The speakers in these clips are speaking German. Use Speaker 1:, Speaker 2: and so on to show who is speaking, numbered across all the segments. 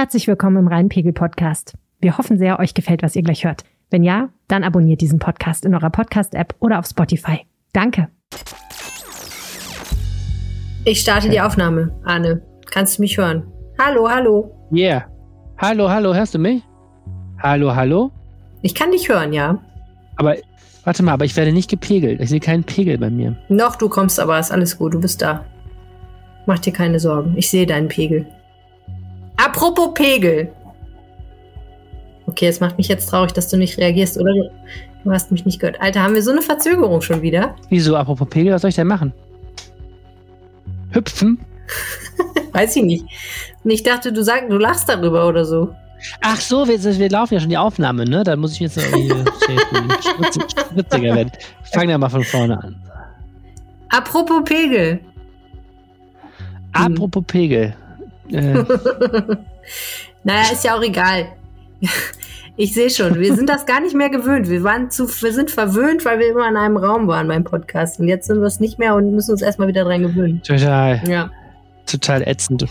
Speaker 1: Herzlich willkommen im Rheinpegel Podcast. Wir hoffen sehr, euch gefällt, was ihr gleich hört. Wenn ja, dann abonniert diesen Podcast in eurer Podcast-App oder auf Spotify. Danke.
Speaker 2: Ich starte die Aufnahme, Arne. Kannst du mich hören? Hallo, hallo.
Speaker 3: Yeah. Hallo, hallo, hörst du mich? Hallo, hallo?
Speaker 2: Ich kann dich hören, ja.
Speaker 3: Aber warte mal, aber ich werde nicht gepegelt. Ich sehe keinen Pegel bei mir.
Speaker 2: Noch, du kommst aber, ist alles gut, du bist da. Mach dir keine Sorgen, ich sehe deinen Pegel. Apropos Pegel. Okay, es macht mich jetzt traurig, dass du nicht reagierst, oder? Du hast mich nicht gehört. Alter, haben wir so eine Verzögerung schon wieder?
Speaker 3: Wieso, apropos Pegel, was soll ich denn machen? Hüpfen?
Speaker 2: Weiß ich nicht. Und ich dachte, du sagst, du lachst darüber oder so.
Speaker 3: Ach so, wir, wir laufen ja schon die Aufnahme, ne? Dann muss ich jetzt irgendwie witziger werden. Fangen wir mal von vorne an.
Speaker 2: Apropos Pegel.
Speaker 3: Apropos Pegel. Äh,
Speaker 2: naja, ist ja auch egal. Ich sehe schon, wir sind das gar nicht mehr gewöhnt. Wir, waren zu, wir sind verwöhnt, weil wir immer in einem Raum waren beim Podcast. Und jetzt sind wir es nicht mehr und müssen uns erstmal wieder dran gewöhnen.
Speaker 3: total,
Speaker 2: Ja.
Speaker 3: total ätzend.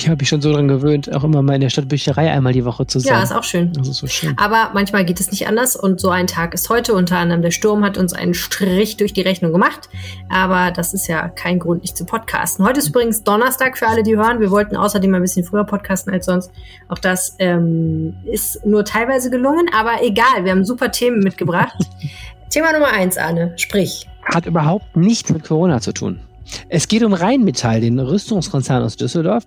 Speaker 3: Ich habe mich schon so dran gewöhnt, auch immer mal in der Stadtbücherei einmal die Woche zu sein.
Speaker 2: Ja, ist auch schön.
Speaker 3: Das ist so schön.
Speaker 2: Aber manchmal geht es nicht anders und so ein Tag ist heute. Unter anderem der Sturm hat uns einen Strich durch die Rechnung gemacht. Aber das ist ja kein Grund, nicht zu podcasten. Heute ist übrigens Donnerstag für alle, die hören. Wir wollten außerdem ein bisschen früher podcasten als sonst. Auch das ähm, ist nur teilweise gelungen, aber egal. Wir haben super Themen mitgebracht. Thema Nummer eins, Arne. Sprich.
Speaker 3: Hat überhaupt nichts mit Corona zu tun. Es geht um Rheinmetall, den Rüstungskonzern aus Düsseldorf.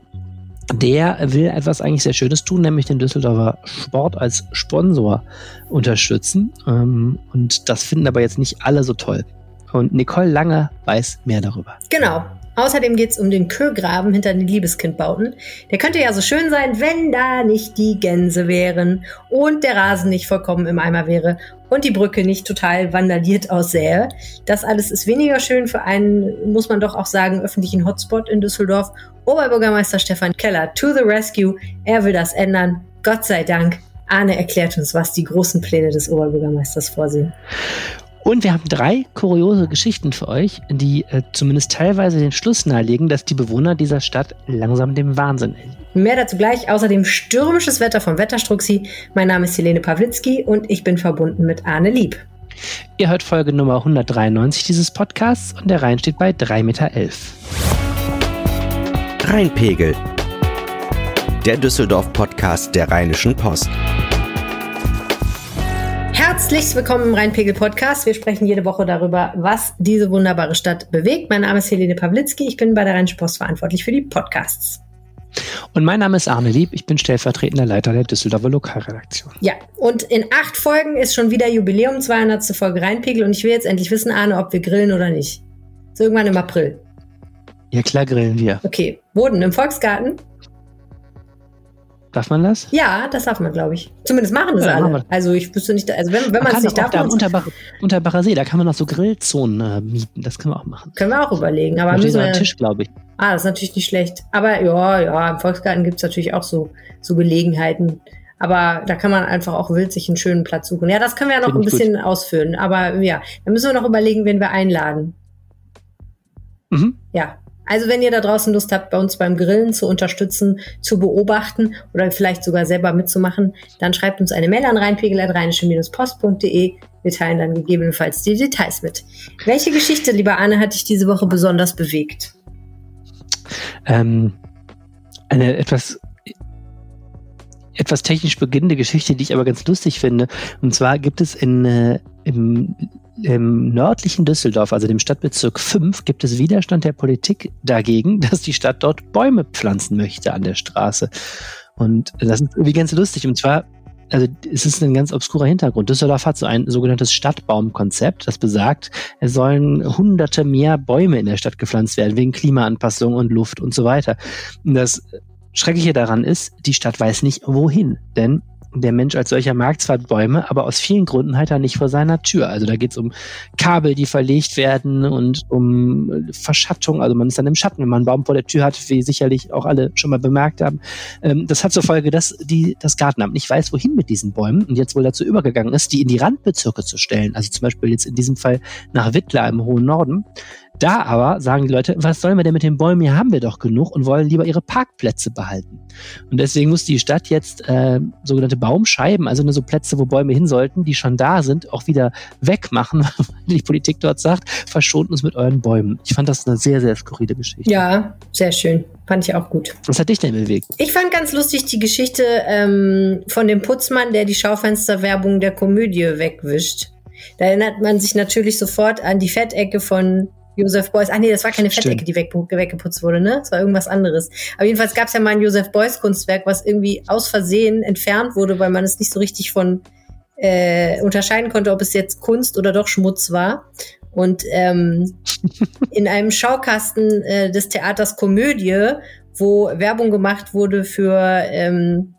Speaker 3: Der will etwas eigentlich sehr Schönes tun, nämlich den Düsseldorfer Sport als Sponsor unterstützen. Ähm, Und das finden aber jetzt nicht alle so toll. Und Nicole Lange weiß mehr darüber.
Speaker 2: Genau. Außerdem geht es um den Kögraben hinter den Liebeskindbauten. Der könnte ja so schön sein, wenn da nicht die Gänse wären und der Rasen nicht vollkommen im Eimer wäre und die Brücke nicht total vandaliert aussähe. Das alles ist weniger schön für einen, muss man doch auch sagen, öffentlichen Hotspot in Düsseldorf. Oberbürgermeister Stefan Keller to the rescue. Er will das ändern. Gott sei Dank. Arne erklärt uns, was die großen Pläne des Oberbürgermeisters vorsehen.
Speaker 3: Und wir haben drei kuriose Geschichten für euch, die äh, zumindest teilweise den Schluss nahelegen, dass die Bewohner dieser Stadt langsam dem Wahnsinn enden.
Speaker 2: Mehr dazu gleich. Außerdem stürmisches Wetter vom Wetterstruxi. Mein Name ist Helene Pawlitzki und ich bin verbunden mit Arne Lieb.
Speaker 3: Ihr hört Folge Nummer 193 dieses Podcasts und der Rhein steht bei 3,11 Meter.
Speaker 4: Rheinpegel. Der Düsseldorf-Podcast der Rheinischen Post.
Speaker 2: Herzlich willkommen im Rheinpegel-Podcast. Wir sprechen jede Woche darüber, was diese wunderbare Stadt bewegt. Mein Name ist Helene Pawlitzki. Ich bin bei der Rheinischen Post verantwortlich für die Podcasts.
Speaker 3: Und mein Name ist Arne Lieb, ich bin stellvertretender Leiter der Düsseldorfer Lokalredaktion.
Speaker 2: Ja, und in acht Folgen ist schon wieder Jubiläum, 200. Folge Rheinpegel. Und ich will jetzt endlich wissen, Arne, ob wir grillen oder nicht. So irgendwann im April.
Speaker 3: Ja klar grillen wir.
Speaker 2: Okay. Boden im Volksgarten?
Speaker 3: Darf man das?
Speaker 2: Ja, das darf man, glaube ich. Zumindest machen das
Speaker 3: Ja, machen
Speaker 2: alle.
Speaker 3: wir.
Speaker 2: Also ich wüsste nicht, also wenn, wenn
Speaker 3: Man
Speaker 2: es nicht
Speaker 3: auch da am
Speaker 2: darf,
Speaker 3: Unterbach, Unterbacher See, da kann man noch so Grillzonen äh, mieten. Das können wir auch machen.
Speaker 2: können wir auch überlegen. Aber
Speaker 3: Da
Speaker 2: müssen wir,
Speaker 3: Tisch, glaube ich.
Speaker 2: Ah, das ist natürlich nicht schlecht. Aber ja, ja, im Volksgarten gibt es natürlich auch so, so Gelegenheiten. Aber da kann man einfach auch wild sich einen schönen Platz suchen. Ja, das können wir ja noch ein bisschen ausführen. Aber ja, dann müssen wir noch überlegen, wen wir einladen.
Speaker 3: Mhm.
Speaker 2: Ja. Also wenn ihr da draußen Lust habt, bei uns beim Grillen zu unterstützen, zu beobachten oder vielleicht sogar selber mitzumachen, dann schreibt uns eine Mail an reinpegel.rheinische-post.de. Wir teilen dann gegebenenfalls die Details mit. Welche Geschichte, lieber Anne, hat dich diese Woche besonders bewegt?
Speaker 3: Ähm, eine etwas etwas technisch beginnende Geschichte, die ich aber ganz lustig finde. Und zwar gibt es in, äh, im, im nördlichen Düsseldorf, also dem Stadtbezirk 5, gibt es Widerstand der Politik dagegen, dass die Stadt dort Bäume pflanzen möchte an der Straße. Und das ist irgendwie ganz lustig. Und zwar, also es ist ein ganz obskurer Hintergrund. Düsseldorf hat so ein sogenanntes Stadtbaumkonzept, das besagt, es sollen hunderte mehr Bäume in der Stadt gepflanzt werden, wegen Klimaanpassung und Luft und so weiter. Und das Schreckliche daran ist, die Stadt weiß nicht, wohin. Denn der Mensch als solcher mag zwar Bäume, aber aus vielen Gründen halt er nicht vor seiner Tür. Also da geht es um Kabel, die verlegt werden und um Verschattung. Also man ist dann im Schatten, wenn man einen Baum vor der Tür hat, wie sicherlich auch alle schon mal bemerkt haben. Ähm, das hat zur Folge, dass die, das Gartenamt nicht weiß, wohin mit diesen Bäumen und jetzt wohl dazu übergegangen ist, die in die Randbezirke zu stellen. Also zum Beispiel jetzt in diesem Fall nach Wittlar im hohen Norden. Da aber sagen die Leute, was sollen wir denn mit den Bäumen? Hier haben wir doch genug und wollen lieber ihre Parkplätze behalten. Und deswegen muss die Stadt jetzt äh, sogenannte Baumscheiben, also nur so Plätze, wo Bäume hin sollten, die schon da sind, auch wieder wegmachen, weil die Politik dort sagt, verschont uns mit euren Bäumen. Ich fand das eine sehr, sehr skurrile Geschichte.
Speaker 2: Ja, sehr schön. Fand ich auch gut.
Speaker 3: Was hat dich denn bewegt?
Speaker 2: Ich fand ganz lustig die Geschichte ähm, von dem Putzmann, der die Schaufensterwerbung der Komödie wegwischt. Da erinnert man sich natürlich sofort an die Fettecke von Joseph Beuys. Ach nee, das war keine Fettecke, die weg, weggeputzt wurde, ne? Das war irgendwas anderes. Aber jedenfalls gab es ja mal ein Joseph Beuys Kunstwerk, was irgendwie aus Versehen entfernt wurde, weil man es nicht so richtig von äh, unterscheiden konnte, ob es jetzt Kunst oder doch Schmutz war. Und ähm, in einem Schaukasten äh, des Theaters Komödie, wo Werbung gemacht wurde für ähm,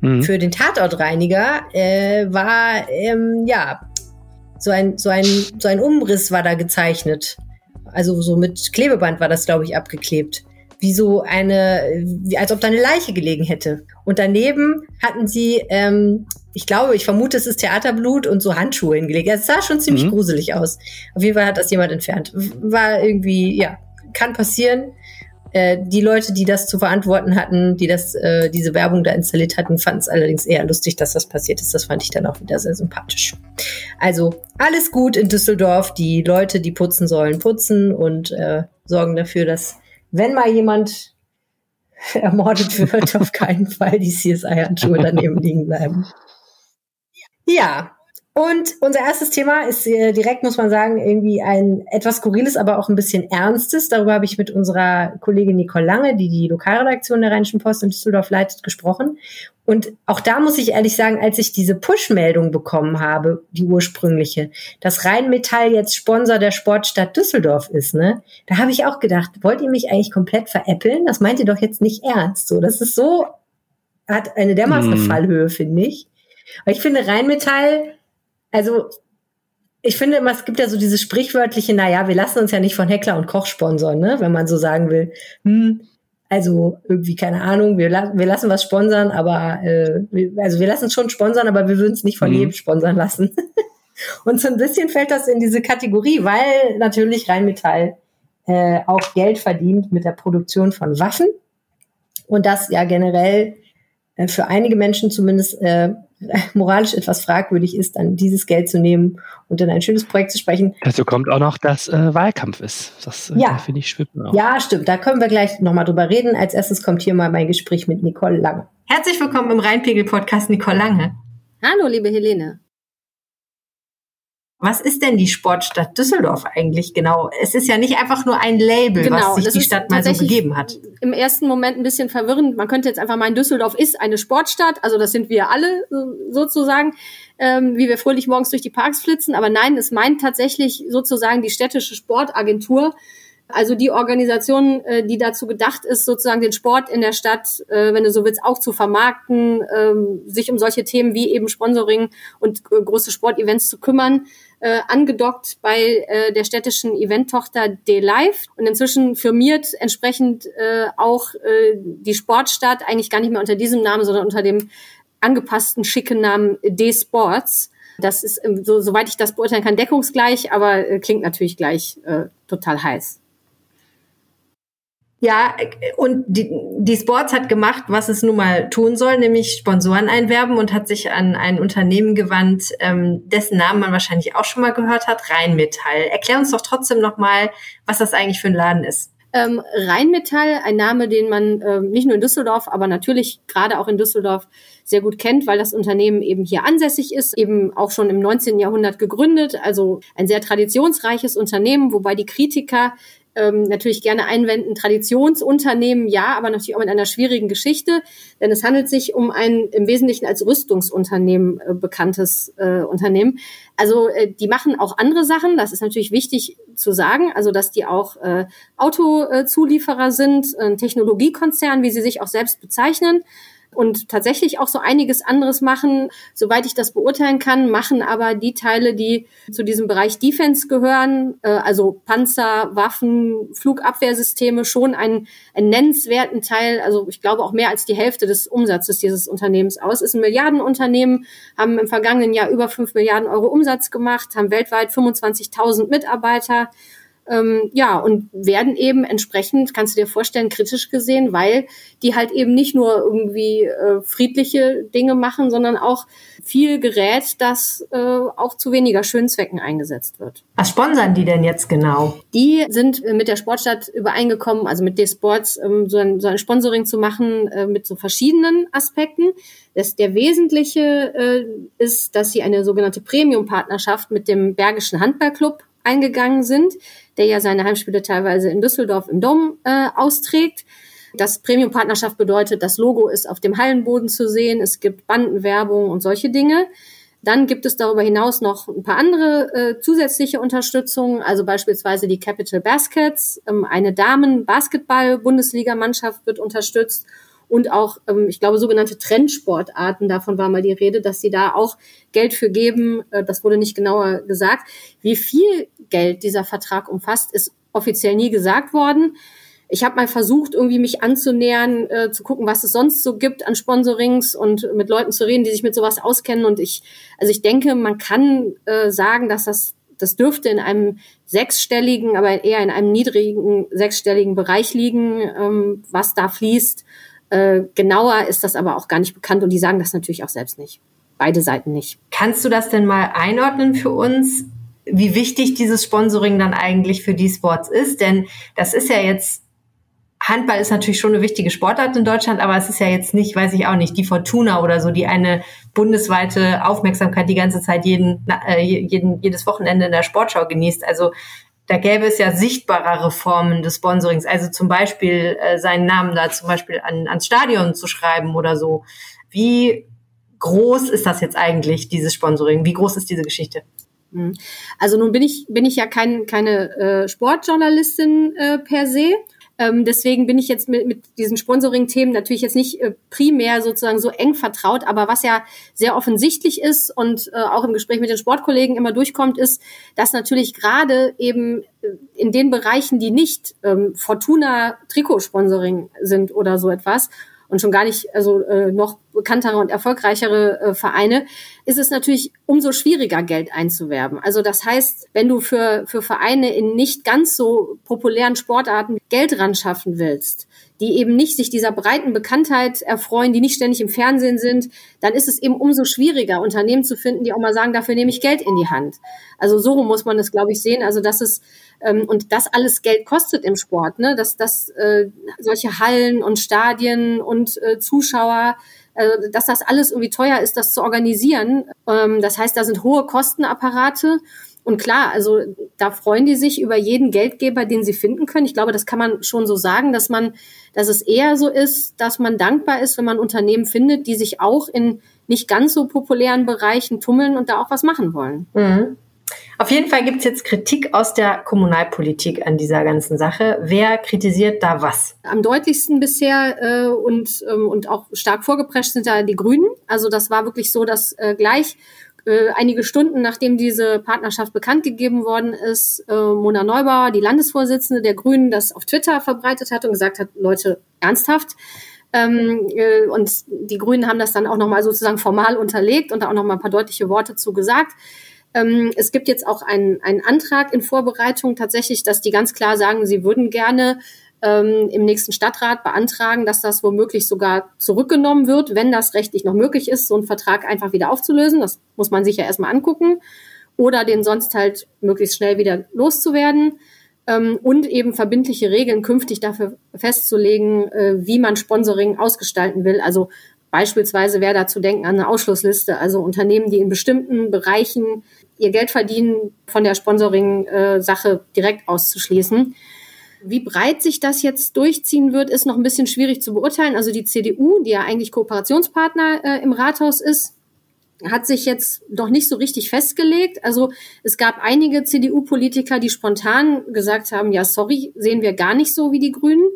Speaker 2: mhm. für den Tatortreiniger, äh, war ähm, ja so ein so ein so ein Umriss war da gezeichnet. Also so mit Klebeband war das, glaube ich, abgeklebt. Wie so eine, wie, als ob da eine Leiche gelegen hätte. Und daneben hatten sie, ähm, ich glaube, ich vermute, es ist Theaterblut und so Handschuhe hingelegt. Es sah schon ziemlich mhm. gruselig aus. Auf jeden Fall hat das jemand entfernt. War irgendwie, ja, kann passieren. Äh, die Leute, die das zu verantworten hatten, die das, äh, diese Werbung da installiert hatten, fanden es allerdings eher lustig, dass das passiert ist. Das fand ich dann auch wieder sehr sympathisch. Also alles gut in Düsseldorf. Die Leute, die putzen sollen, putzen und äh, sorgen dafür, dass wenn mal jemand ermordet wird, auf keinen Fall die CSI-Handschuhe daneben liegen bleiben. Ja, und unser erstes Thema ist äh, direkt, muss man sagen, irgendwie ein etwas skurriles, aber auch ein bisschen ernstes. Darüber habe ich mit unserer Kollegin Nicole Lange, die die Lokalredaktion der Rheinischen Post in Düsseldorf leitet, gesprochen. Und auch da muss ich ehrlich sagen, als ich diese Push-Meldung bekommen habe, die ursprüngliche, dass Rheinmetall jetzt Sponsor der Sportstadt Düsseldorf ist, ne, da habe ich auch gedacht, wollt ihr mich eigentlich komplett veräppeln? Das meint ihr doch jetzt nicht ernst. So, das ist so, hat eine dermaßen mm. Fallhöhe, finde ich. Aber ich finde, Rheinmetall also ich finde immer, es gibt ja so dieses sprichwörtliche, naja, wir lassen uns ja nicht von Heckler und Koch sponsern, ne? wenn man so sagen will, hm, also irgendwie, keine Ahnung, wir, la wir lassen was sponsern, aber äh, also wir lassen es schon sponsern, aber wir würden es nicht von mhm. jedem sponsern lassen. und so ein bisschen fällt das in diese Kategorie, weil natürlich Rheinmetall äh, auch Geld verdient mit der Produktion von Waffen und das ja generell äh, für einige Menschen zumindest äh, moralisch etwas fragwürdig ist, dann dieses Geld zu nehmen und in ein schönes Projekt zu sprechen.
Speaker 3: Dazu kommt auch noch, dass äh, Wahlkampf ist. Das äh, ja. finde ich schwimmt auch.
Speaker 2: Ja, stimmt. Da können wir gleich nochmal drüber reden. Als erstes kommt hier mal mein Gespräch mit Nicole Lange. Herzlich willkommen im Rheinpegel-Podcast, Nicole Lange.
Speaker 5: Hallo, liebe Helene.
Speaker 2: Was ist denn die Sportstadt Düsseldorf eigentlich genau? Es ist ja nicht einfach nur ein Label, genau, was sich die Stadt mal so gegeben hat.
Speaker 5: Im ersten Moment ein bisschen verwirrend. Man könnte jetzt einfach meinen, Düsseldorf ist eine Sportstadt, also das sind wir alle sozusagen, ähm, wie wir fröhlich morgens durch die Parks flitzen. Aber nein, es meint tatsächlich sozusagen die städtische Sportagentur. Also die Organisation, äh, die dazu gedacht ist, sozusagen den Sport in der Stadt, äh, wenn du so willst, auch zu vermarkten, ähm, sich um solche Themen wie eben Sponsoring und äh, große Sportevents zu kümmern äh, angedockt bei äh, der städtischen Eventtochter D-Live und inzwischen firmiert entsprechend äh, auch äh, die Sportstadt eigentlich gar nicht mehr unter diesem Namen, sondern unter dem angepassten schicken Namen D-Sports. Das ist, ähm, so, soweit ich das beurteilen kann, deckungsgleich, aber äh, klingt natürlich gleich äh, total heiß.
Speaker 2: Ja, und die, die Sports hat gemacht, was es nun mal tun soll, nämlich Sponsoren einwerben und hat sich an ein Unternehmen gewandt, ähm, dessen Namen man wahrscheinlich auch schon mal gehört hat, Rheinmetall. Erklär uns doch trotzdem nochmal, was das eigentlich für ein Laden ist.
Speaker 5: Ähm, Rheinmetall, ein Name, den man ähm, nicht nur in Düsseldorf, aber natürlich gerade auch in Düsseldorf sehr gut kennt, weil das Unternehmen eben hier ansässig ist, eben auch schon im 19. Jahrhundert gegründet, also ein sehr traditionsreiches Unternehmen, wobei die Kritiker ähm, natürlich gerne einwenden, Traditionsunternehmen ja, aber natürlich auch mit einer schwierigen Geschichte, denn es handelt sich um ein im Wesentlichen als Rüstungsunternehmen äh, bekanntes äh, Unternehmen. Also äh, die machen auch andere Sachen, das ist natürlich wichtig zu sagen, also dass die auch äh, Autozulieferer sind, ein Technologiekonzern, wie sie sich auch selbst bezeichnen und tatsächlich auch so einiges anderes machen. Soweit ich das beurteilen kann, machen aber die Teile, die zu diesem Bereich Defense gehören, äh, also Panzer, Waffen, Flugabwehrsysteme, schon einen, einen nennenswerten Teil, also ich glaube auch mehr als die Hälfte des Umsatzes dieses Unternehmens aus. Ist ein Milliardenunternehmen, haben im vergangenen Jahr über fünf Milliarden Euro Umsatz gemacht, haben weltweit 25.000 Mitarbeiter Ähm, ja, und werden eben entsprechend, kannst du dir vorstellen, kritisch gesehen, weil die halt eben nicht nur irgendwie äh, friedliche Dinge machen, sondern auch viel Gerät, das äh, auch zu weniger schönen Zwecken eingesetzt wird.
Speaker 2: Was sponsern die denn jetzt genau?
Speaker 5: Die sind äh, mit der Sportstadt übereingekommen, also mit D-Sports, ähm, so, ein, so ein Sponsoring zu machen äh, mit so verschiedenen Aspekten. Das, der wesentliche äh, ist, dass sie eine sogenannte Premium-Partnerschaft mit dem Bergischen Handballclub eingegangen sind, der ja seine Heimspiele teilweise in Düsseldorf im Dom äh, austrägt. Das Premium-Partnerschaft bedeutet, das Logo ist auf dem Hallenboden zu sehen, es gibt Bandenwerbung und solche Dinge. Dann gibt es darüber hinaus noch ein paar andere äh, zusätzliche Unterstützungen, also beispielsweise die Capital Baskets, ähm, eine Damen-Basketball-Bundesligamannschaft wird unterstützt und auch, ähm, ich glaube, sogenannte Trendsportarten, davon war mal die Rede, dass sie da auch Geld für geben. Äh, das wurde nicht genauer gesagt. Wie viel Geld dieser Vertrag umfasst, ist offiziell nie gesagt worden. Ich habe mal versucht, irgendwie mich anzunähern, äh, zu gucken, was es sonst so gibt an Sponsorings und mit Leuten zu reden, die sich mit sowas auskennen. Und ich, also ich denke, man kann äh, sagen, dass das das dürfte in einem sechsstelligen, aber eher in einem niedrigen sechsstelligen Bereich liegen, ähm, was da fließt. Äh, genauer ist das aber auch gar nicht bekannt und die sagen das natürlich auch selbst nicht. Beide Seiten nicht.
Speaker 2: Kannst du das denn mal einordnen für uns, wie wichtig dieses Sponsoring dann eigentlich für die Sports ist? Denn das ist ja jetzt Handball ist natürlich schon eine wichtige Sportart in Deutschland, aber es ist ja jetzt nicht, weiß ich auch nicht, die Fortuna oder so, die eine bundesweite Aufmerksamkeit die ganze Zeit jeden, äh, jeden, jedes Wochenende in der Sportschau genießt. Also da gäbe es ja sichtbarere Formen des Sponsorings, also zum Beispiel äh, seinen Namen da zum Beispiel an, ans Stadion zu schreiben oder so. Wie groß ist das jetzt eigentlich, dieses Sponsoring? Wie groß ist diese Geschichte?
Speaker 5: Hm. Also nun bin ich bin ich ja kein, keine äh, Sportjournalistin äh, per se ähm, deswegen bin ich jetzt mit, mit diesen Sponsoring-Themen natürlich jetzt nicht äh, primär sozusagen so eng vertraut, aber was ja sehr offensichtlich ist und äh, auch im Gespräch mit den Sportkollegen immer durchkommt, ist, dass natürlich gerade eben äh, in den Bereichen, die nicht ähm, Fortuna Trikotsponsoring sind oder so etwas, und schon gar nicht also äh, noch bekanntere und erfolgreichere äh, Vereine, ist es natürlich umso schwieriger, Geld einzuwerben. Also das heißt, wenn du für, für Vereine in nicht ganz so populären Sportarten Geld ran schaffen willst, die eben nicht sich dieser breiten Bekanntheit erfreuen, die nicht ständig im Fernsehen sind, dann ist es eben umso schwieriger, Unternehmen zu finden, die auch mal sagen, dafür nehme ich Geld in die Hand. Also so muss man das, glaube ich, sehen. Also das ist ähm, und das alles Geld kostet im Sport, ne? Dass das äh, solche Hallen und Stadien und äh, Zuschauer äh, dass das alles irgendwie teuer ist, das zu organisieren. Ähm, das heißt, da sind hohe Kostenapparate und klar, also da freuen die sich über jeden Geldgeber, den sie finden können. Ich glaube, das kann man schon so sagen, dass man, dass es eher so ist, dass man dankbar ist, wenn man Unternehmen findet, die sich auch in nicht ganz so populären Bereichen tummeln und da auch was machen wollen.
Speaker 2: Mhm. Auf jeden Fall gibt es jetzt Kritik aus der Kommunalpolitik an dieser ganzen Sache. Wer kritisiert da was?
Speaker 5: Am deutlichsten bisher äh, und, ähm, und auch stark vorgeprescht sind da die Grünen. Also das war wirklich so, dass äh, gleich äh, einige Stunden nachdem diese Partnerschaft bekannt gegeben worden ist, äh, Mona Neubauer, die Landesvorsitzende der Grünen, das auf Twitter verbreitet hat und gesagt hat, Leute, ernsthaft. Ähm, äh, und die Grünen haben das dann auch nochmal sozusagen formal unterlegt und da auch nochmal ein paar deutliche Worte zu gesagt. Ähm, es gibt jetzt auch einen, einen Antrag in Vorbereitung tatsächlich, dass die ganz klar sagen, sie würden gerne ähm, im nächsten Stadtrat beantragen, dass das womöglich sogar zurückgenommen wird, wenn das rechtlich noch möglich ist, so einen Vertrag einfach wieder aufzulösen. Das muss man sich ja erstmal angucken. Oder den sonst halt möglichst schnell wieder loszuwerden. Ähm, und eben verbindliche Regeln künftig dafür festzulegen, äh, wie man Sponsoring ausgestalten will. Also beispielsweise wäre da zu denken an eine Ausschlussliste, also Unternehmen, die in bestimmten Bereichen ihr Geld verdienen, von der Sponsoring-Sache äh, direkt auszuschließen. Wie breit sich das jetzt durchziehen wird, ist noch ein bisschen schwierig zu beurteilen. Also die CDU, die ja eigentlich Kooperationspartner äh, im Rathaus ist, hat sich jetzt doch nicht so richtig festgelegt. Also es gab einige CDU-Politiker, die spontan gesagt haben, ja, sorry, sehen wir gar nicht so wie die Grünen.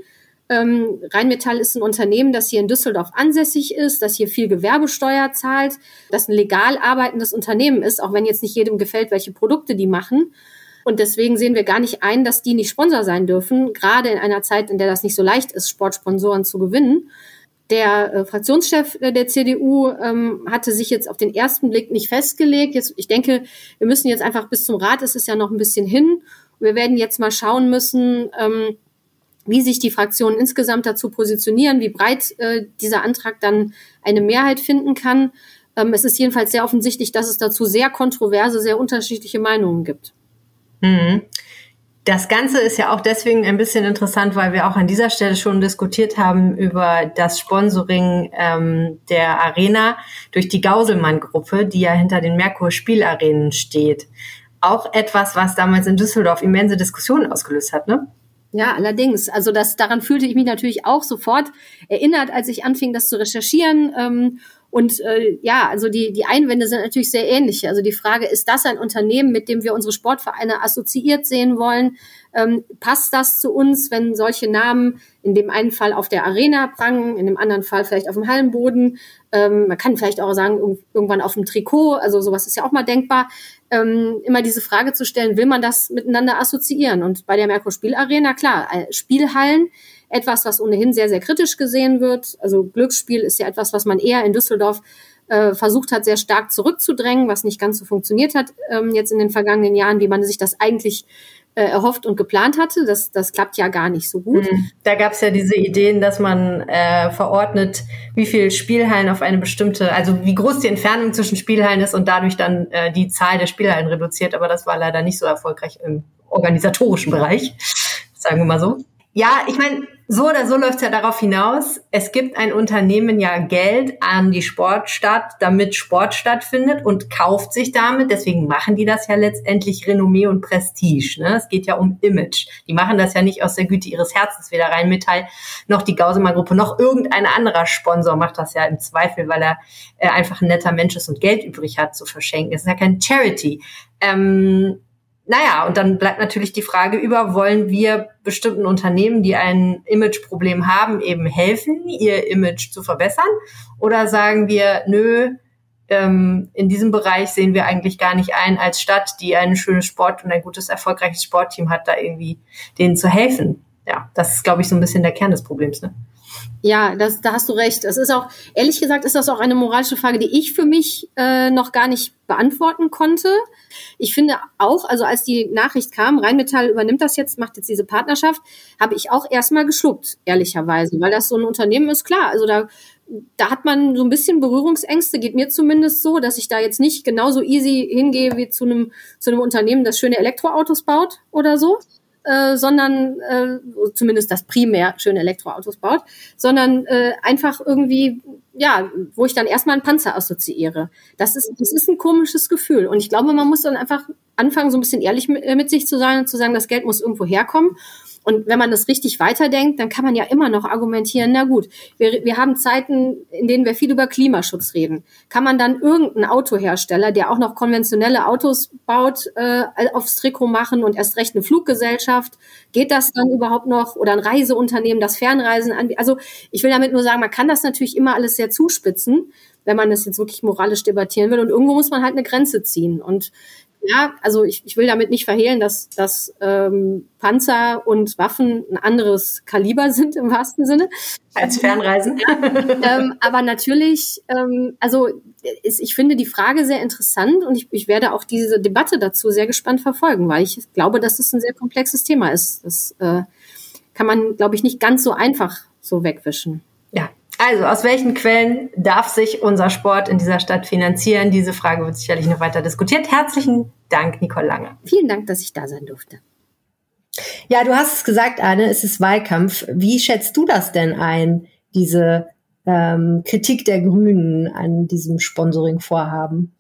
Speaker 5: Ähm, Rheinmetall ist ein Unternehmen, das hier in Düsseldorf ansässig ist, das hier viel Gewerbesteuer zahlt, das ein legal arbeitendes Unternehmen ist, auch wenn jetzt nicht jedem gefällt, welche Produkte die machen. Und deswegen sehen wir gar nicht ein, dass die nicht Sponsor sein dürfen, gerade in einer Zeit, in der das nicht so leicht ist, Sportsponsoren zu gewinnen. Der äh, Fraktionschef äh, der CDU ähm, hatte sich jetzt auf den ersten Blick nicht festgelegt. Jetzt, ich denke, wir müssen jetzt einfach bis zum Rat, es ist ja noch ein bisschen hin. Wir werden jetzt mal schauen müssen, ähm, wie sich die Fraktionen insgesamt dazu positionieren, wie breit äh, dieser Antrag dann eine Mehrheit finden kann. Ähm, es ist jedenfalls sehr offensichtlich, dass es dazu sehr kontroverse, sehr unterschiedliche Meinungen gibt.
Speaker 2: Mhm. Das Ganze ist ja auch deswegen ein bisschen interessant, weil wir auch an dieser Stelle schon diskutiert haben über das Sponsoring ähm, der Arena durch die Gauselmann-Gruppe, die ja hinter den Merkur-Spielarenen steht. Auch etwas, was damals in Düsseldorf immense Diskussionen ausgelöst hat, ne?
Speaker 5: Ja, allerdings. Also das, daran fühlte ich mich natürlich auch sofort erinnert, als ich anfing, das zu recherchieren. Ähm, und äh, ja, also die, die Einwände sind natürlich sehr ähnliche. Also die Frage, ist das ein Unternehmen, mit dem wir unsere Sportvereine assoziiert sehen wollen? Ähm, passt das zu uns, wenn solche Namen in dem einen Fall auf der Arena prangen, in dem anderen Fall vielleicht auf dem Hallenboden? Ähm, man kann vielleicht auch sagen, irgendwann auf dem Trikot, also sowas ist ja auch mal denkbar. Ähm, immer diese Frage zu stellen, will man das miteinander assoziieren? Und bei der Merkur Spielarena, klar, äh, Spielhallen, etwas, was ohnehin sehr, sehr kritisch gesehen wird. Also Glücksspiel ist ja etwas, was man eher in Düsseldorf äh, versucht hat, sehr stark zurückzudrängen, was nicht ganz so funktioniert hat ähm, jetzt in den vergangenen Jahren, wie man sich das eigentlich äh, erhofft und geplant hatte. Das, das klappt ja gar nicht so gut. Mhm.
Speaker 2: Da gab es ja diese Ideen, dass man äh, verordnet, wie viel Spielhallen auf eine bestimmte, also wie groß die Entfernung zwischen Spielhallen ist und dadurch dann äh, die Zahl der Spielhallen reduziert. Aber das war leider nicht so erfolgreich im organisatorischen Bereich, sagen wir mal so. Ja, ich meine, so oder so läuft es ja darauf hinaus, es gibt ein Unternehmen ja Geld an die Sportstadt, damit Sport stattfindet und kauft sich damit. Deswegen machen die das ja letztendlich Renommee und Prestige. Ne? Es geht ja um Image. Die machen das ja nicht aus der Güte ihres Herzens, weder Rheinmetall noch die Gausemer Gruppe noch irgendein anderer Sponsor macht das ja im Zweifel, weil er äh, einfach ein netter Mensch ist und Geld übrig hat zu verschenken. Es ist ja kein Charity. Ähm, naja, und dann bleibt natürlich die Frage über, wollen wir bestimmten Unternehmen, die ein Imageproblem haben, eben helfen, ihr Image zu verbessern? Oder sagen wir, nö, ähm, in diesem Bereich sehen wir eigentlich gar nicht ein, als Stadt, die ein schönes Sport und ein gutes, erfolgreiches Sportteam hat, da irgendwie denen zu helfen? Ja, das ist, glaube ich, so ein bisschen der Kern des Problems. Ne?
Speaker 5: Ja, das, da hast du recht. Es ist auch, ehrlich gesagt, ist das auch eine moralische Frage, die ich für mich äh, noch gar nicht beantworten konnte. Ich finde auch, also als die Nachricht kam, Rheinmetall übernimmt das jetzt, macht jetzt diese Partnerschaft, habe ich auch erstmal geschluckt, ehrlicherweise, weil das so ein Unternehmen ist, klar. Also da, da hat man so ein bisschen Berührungsängste, geht mir zumindest so, dass ich da jetzt nicht genauso easy hingehe wie zu einem, zu einem Unternehmen, das schöne Elektroautos baut oder so äh, sondern äh, zumindest das primär schöne Elektroautos baut, sondern äh, einfach irgendwie, ja, wo ich dann erstmal einen Panzer assoziiere. Das ist, das ist ein komisches Gefühl. Und ich glaube, man muss dann einfach anfangen, so ein bisschen ehrlich mit, mit sich zu sein und zu sagen, das Geld muss irgendwo herkommen. Und wenn man das richtig weiterdenkt, dann kann man ja immer noch argumentieren, na gut, wir, wir haben Zeiten, in denen wir viel über Klimaschutz reden. Kann man dann irgendeinen Autohersteller, der auch noch konventionelle Autos baut, äh, aufs Trikot machen und erst recht eine Fluggesellschaft? Geht das dann überhaupt noch? Oder ein Reiseunternehmen, das Fernreisen anbietet? Also ich will damit nur sagen, man kann das natürlich immer alles sehr zuspitzen wenn man das jetzt wirklich moralisch debattieren will. Und irgendwo muss man halt eine Grenze ziehen. Und ja, also ich, ich will damit nicht verhehlen, dass, dass ähm, Panzer und Waffen ein anderes Kaliber sind im wahrsten Sinne.
Speaker 2: Als Fernreisen.
Speaker 5: ähm, aber natürlich, ähm, also ist, ich finde die Frage sehr interessant und ich, ich werde auch diese Debatte dazu sehr gespannt verfolgen, weil ich glaube, dass es ein sehr komplexes Thema ist. Das äh, kann man, glaube ich, nicht ganz so einfach so wegwischen.
Speaker 2: Ja, also, aus welchen Quellen darf sich unser Sport in dieser Stadt finanzieren? Diese Frage wird sicherlich noch weiter diskutiert. Herzlichen Dank, Nicole Lange.
Speaker 5: Vielen Dank, dass ich da sein durfte.
Speaker 2: Ja, du hast es gesagt, Anne, es ist Wahlkampf. Wie schätzt du das denn ein, diese ähm, Kritik der Grünen an diesem Sponsoring-Vorhaben?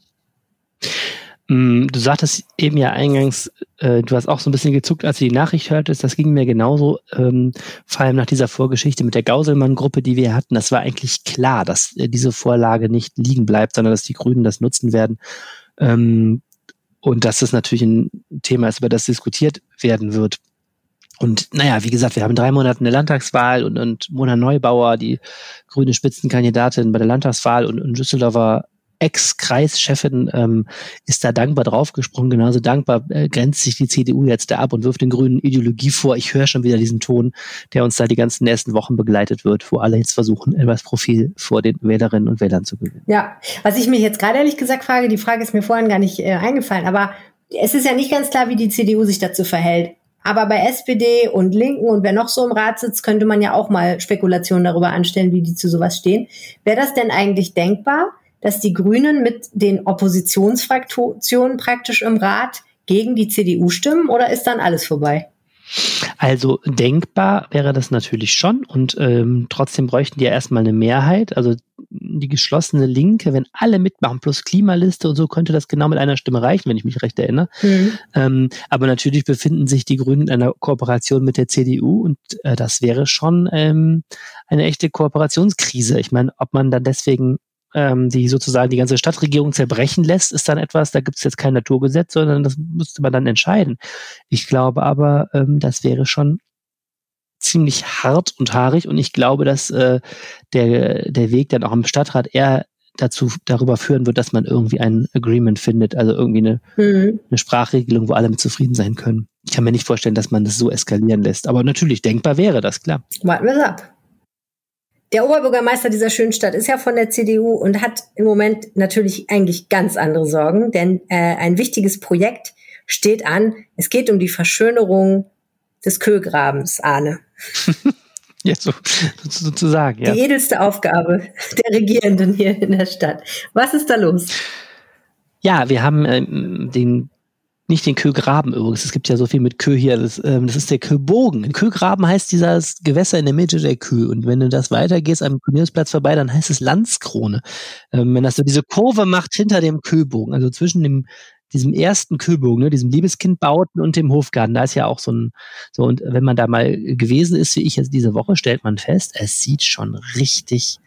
Speaker 3: Mm, du sagtest eben ja eingangs, äh, du hast auch so ein bisschen gezuckt, als du die Nachricht hörtest. Das ging mir genauso, ähm, vor allem nach dieser Vorgeschichte mit der Gauselmann-Gruppe, die wir hatten. Das war eigentlich klar, dass äh, diese Vorlage nicht liegen bleibt, sondern dass die Grünen das nutzen werden. Ähm, und dass das natürlich ein Thema ist, über das diskutiert werden wird. Und naja, wie gesagt, wir haben drei Monaten eine Landtagswahl und, und Mona Neubauer, die grüne Spitzenkandidatin bei der Landtagswahl und, und Düsseldorfer Ex-Kreischefin ähm, ist da dankbar draufgesprungen. Genauso dankbar äh, grenzt sich die CDU jetzt da ab und wirft den Grünen Ideologie vor. Ich höre schon wieder diesen Ton, der uns da die ganzen nächsten Wochen begleitet wird, wo alle jetzt versuchen, etwas Profil vor den Wählerinnen und Wählern zu gewinnen.
Speaker 2: Ja, was ich mich jetzt gerade ehrlich gesagt frage, die Frage ist mir vorhin gar nicht äh, eingefallen, aber es ist ja nicht ganz klar, wie die CDU sich dazu verhält. Aber bei SPD und Linken und wer noch so im Rat sitzt, könnte man ja auch mal Spekulationen darüber anstellen, wie die zu sowas stehen. Wäre das denn eigentlich denkbar, dass die Grünen mit den Oppositionsfraktionen praktisch im Rat gegen die CDU stimmen oder ist dann alles vorbei?
Speaker 3: Also denkbar wäre das natürlich schon und ähm, trotzdem bräuchten die ja erstmal eine Mehrheit. Also die geschlossene Linke, wenn alle mitmachen, plus Klimaliste und so, könnte das genau mit einer Stimme reichen, wenn ich mich recht erinnere. Mhm. Ähm, aber natürlich befinden sich die Grünen in einer Kooperation mit der CDU und äh, das wäre schon ähm, eine echte Kooperationskrise. Ich meine, ob man dann deswegen ähm, die sozusagen die ganze Stadtregierung zerbrechen lässt, ist dann etwas, da gibt es jetzt kein Naturgesetz, sondern das müsste man dann entscheiden. Ich glaube aber, ähm, das wäre schon ziemlich hart und haarig und ich glaube, dass äh, der, der Weg dann auch im Stadtrat eher dazu darüber führen wird, dass man irgendwie ein Agreement findet, also irgendwie eine, mhm. eine Sprachregelung, wo alle mit zufrieden sein können. Ich kann mir nicht vorstellen, dass man das so eskalieren lässt. Aber natürlich, denkbar wäre das, klar.
Speaker 2: Warten wir ab. Der Oberbürgermeister dieser schönen Stadt ist ja von der CDU und hat im Moment natürlich eigentlich ganz andere Sorgen, denn äh, ein wichtiges Projekt steht an. Es geht um die Verschönerung des Köhlgrabens, Arne.
Speaker 3: ja, so, sozusagen,
Speaker 2: ja. Die edelste Aufgabe der Regierenden hier in der Stadt. Was ist da los?
Speaker 3: Ja, wir haben ähm, den nicht den Kögraben übrigens. Es gibt ja so viel mit Kö hier. Das, ähm, das ist der Köbogen. Kögraben heißt dieses Gewässer in der Mitte der Kö. Und wenn du das weitergehst am Turniersplatz vorbei, dann heißt es Landskrone. Ähm, wenn das so diese Kurve macht hinter dem Köbogen, also zwischen dem diesem ersten Köbogen, ne, diesem Liebeskindbauten und dem Hofgarten, da ist ja auch so ein, so, und wenn man da mal gewesen ist, wie ich jetzt diese Woche, stellt man fest, es sieht schon richtig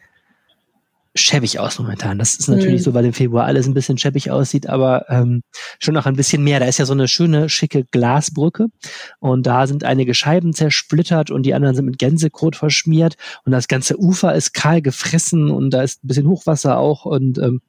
Speaker 3: schäbig aus momentan. Das ist natürlich mhm. so, weil im Februar alles ein bisschen schäbig aussieht, aber ähm, schon noch ein bisschen mehr. Da ist ja so eine schöne, schicke Glasbrücke und da sind einige Scheiben zersplittert und die anderen sind mit Gänsekot verschmiert und das ganze Ufer ist kahl gefressen und da ist ein bisschen Hochwasser auch und ähm,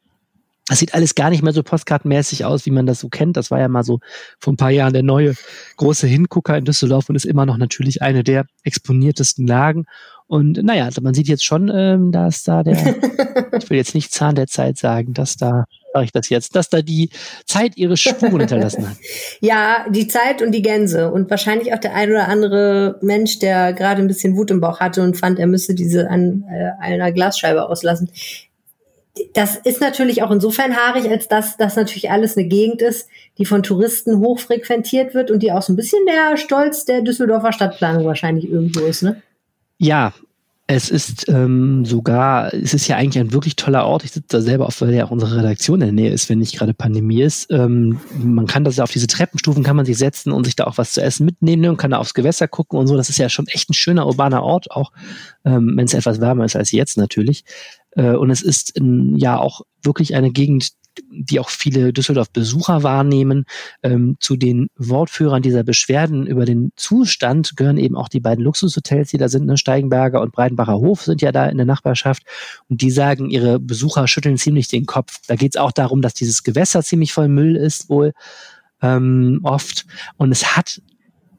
Speaker 3: das sieht alles gar nicht mehr so postkartenmäßig aus, wie man das so kennt. Das war ja mal so vor ein paar Jahren der neue große Hingucker in Düsseldorf und ist immer noch natürlich eine der exponiertesten Lagen. Und naja, man sieht jetzt schon, ähm, dass da der, ich will jetzt nicht Zahn der Zeit sagen, dass da, sage ich das jetzt, dass da die Zeit ihre Spuren hinterlassen hat.
Speaker 2: Ja, die Zeit und die Gänse und wahrscheinlich auch der ein oder andere Mensch, der gerade ein bisschen Wut im Bauch hatte und fand, er müsste diese an äh, einer Glasscheibe auslassen das ist natürlich auch insofern haarig, als dass das natürlich alles eine Gegend ist, die von Touristen hochfrequentiert wird und die auch so ein bisschen der Stolz der Düsseldorfer Stadtplanung wahrscheinlich irgendwo ist, ne?
Speaker 3: Ja, es ist ähm, sogar, es ist ja eigentlich ein wirklich toller Ort. Ich sitze da selber auf, weil ja auch unsere Redaktion in der Nähe ist, wenn nicht gerade Pandemie ist. Ähm, man kann das ja auf diese Treppenstufen kann man sich setzen und sich da auch was zu essen mitnehmen und kann da aufs Gewässer gucken und so. Das ist ja schon echt ein schöner urbaner Ort, auch ähm, wenn es etwas wärmer ist als jetzt natürlich. Äh, und es ist ja auch wirklich eine Gegend, die auch viele Düsseldorf-Besucher wahrnehmen. Ähm, zu den Wortführern dieser Beschwerden über den Zustand gehören eben auch die beiden Luxushotels, die da sind, ne? Steigenberger und Breitenbacher Hof sind ja da in der Nachbarschaft. Und die sagen, ihre Besucher schütteln ziemlich den Kopf. Da geht es auch darum, dass dieses Gewässer ziemlich voll Müll ist, wohl ähm, oft. Und es hat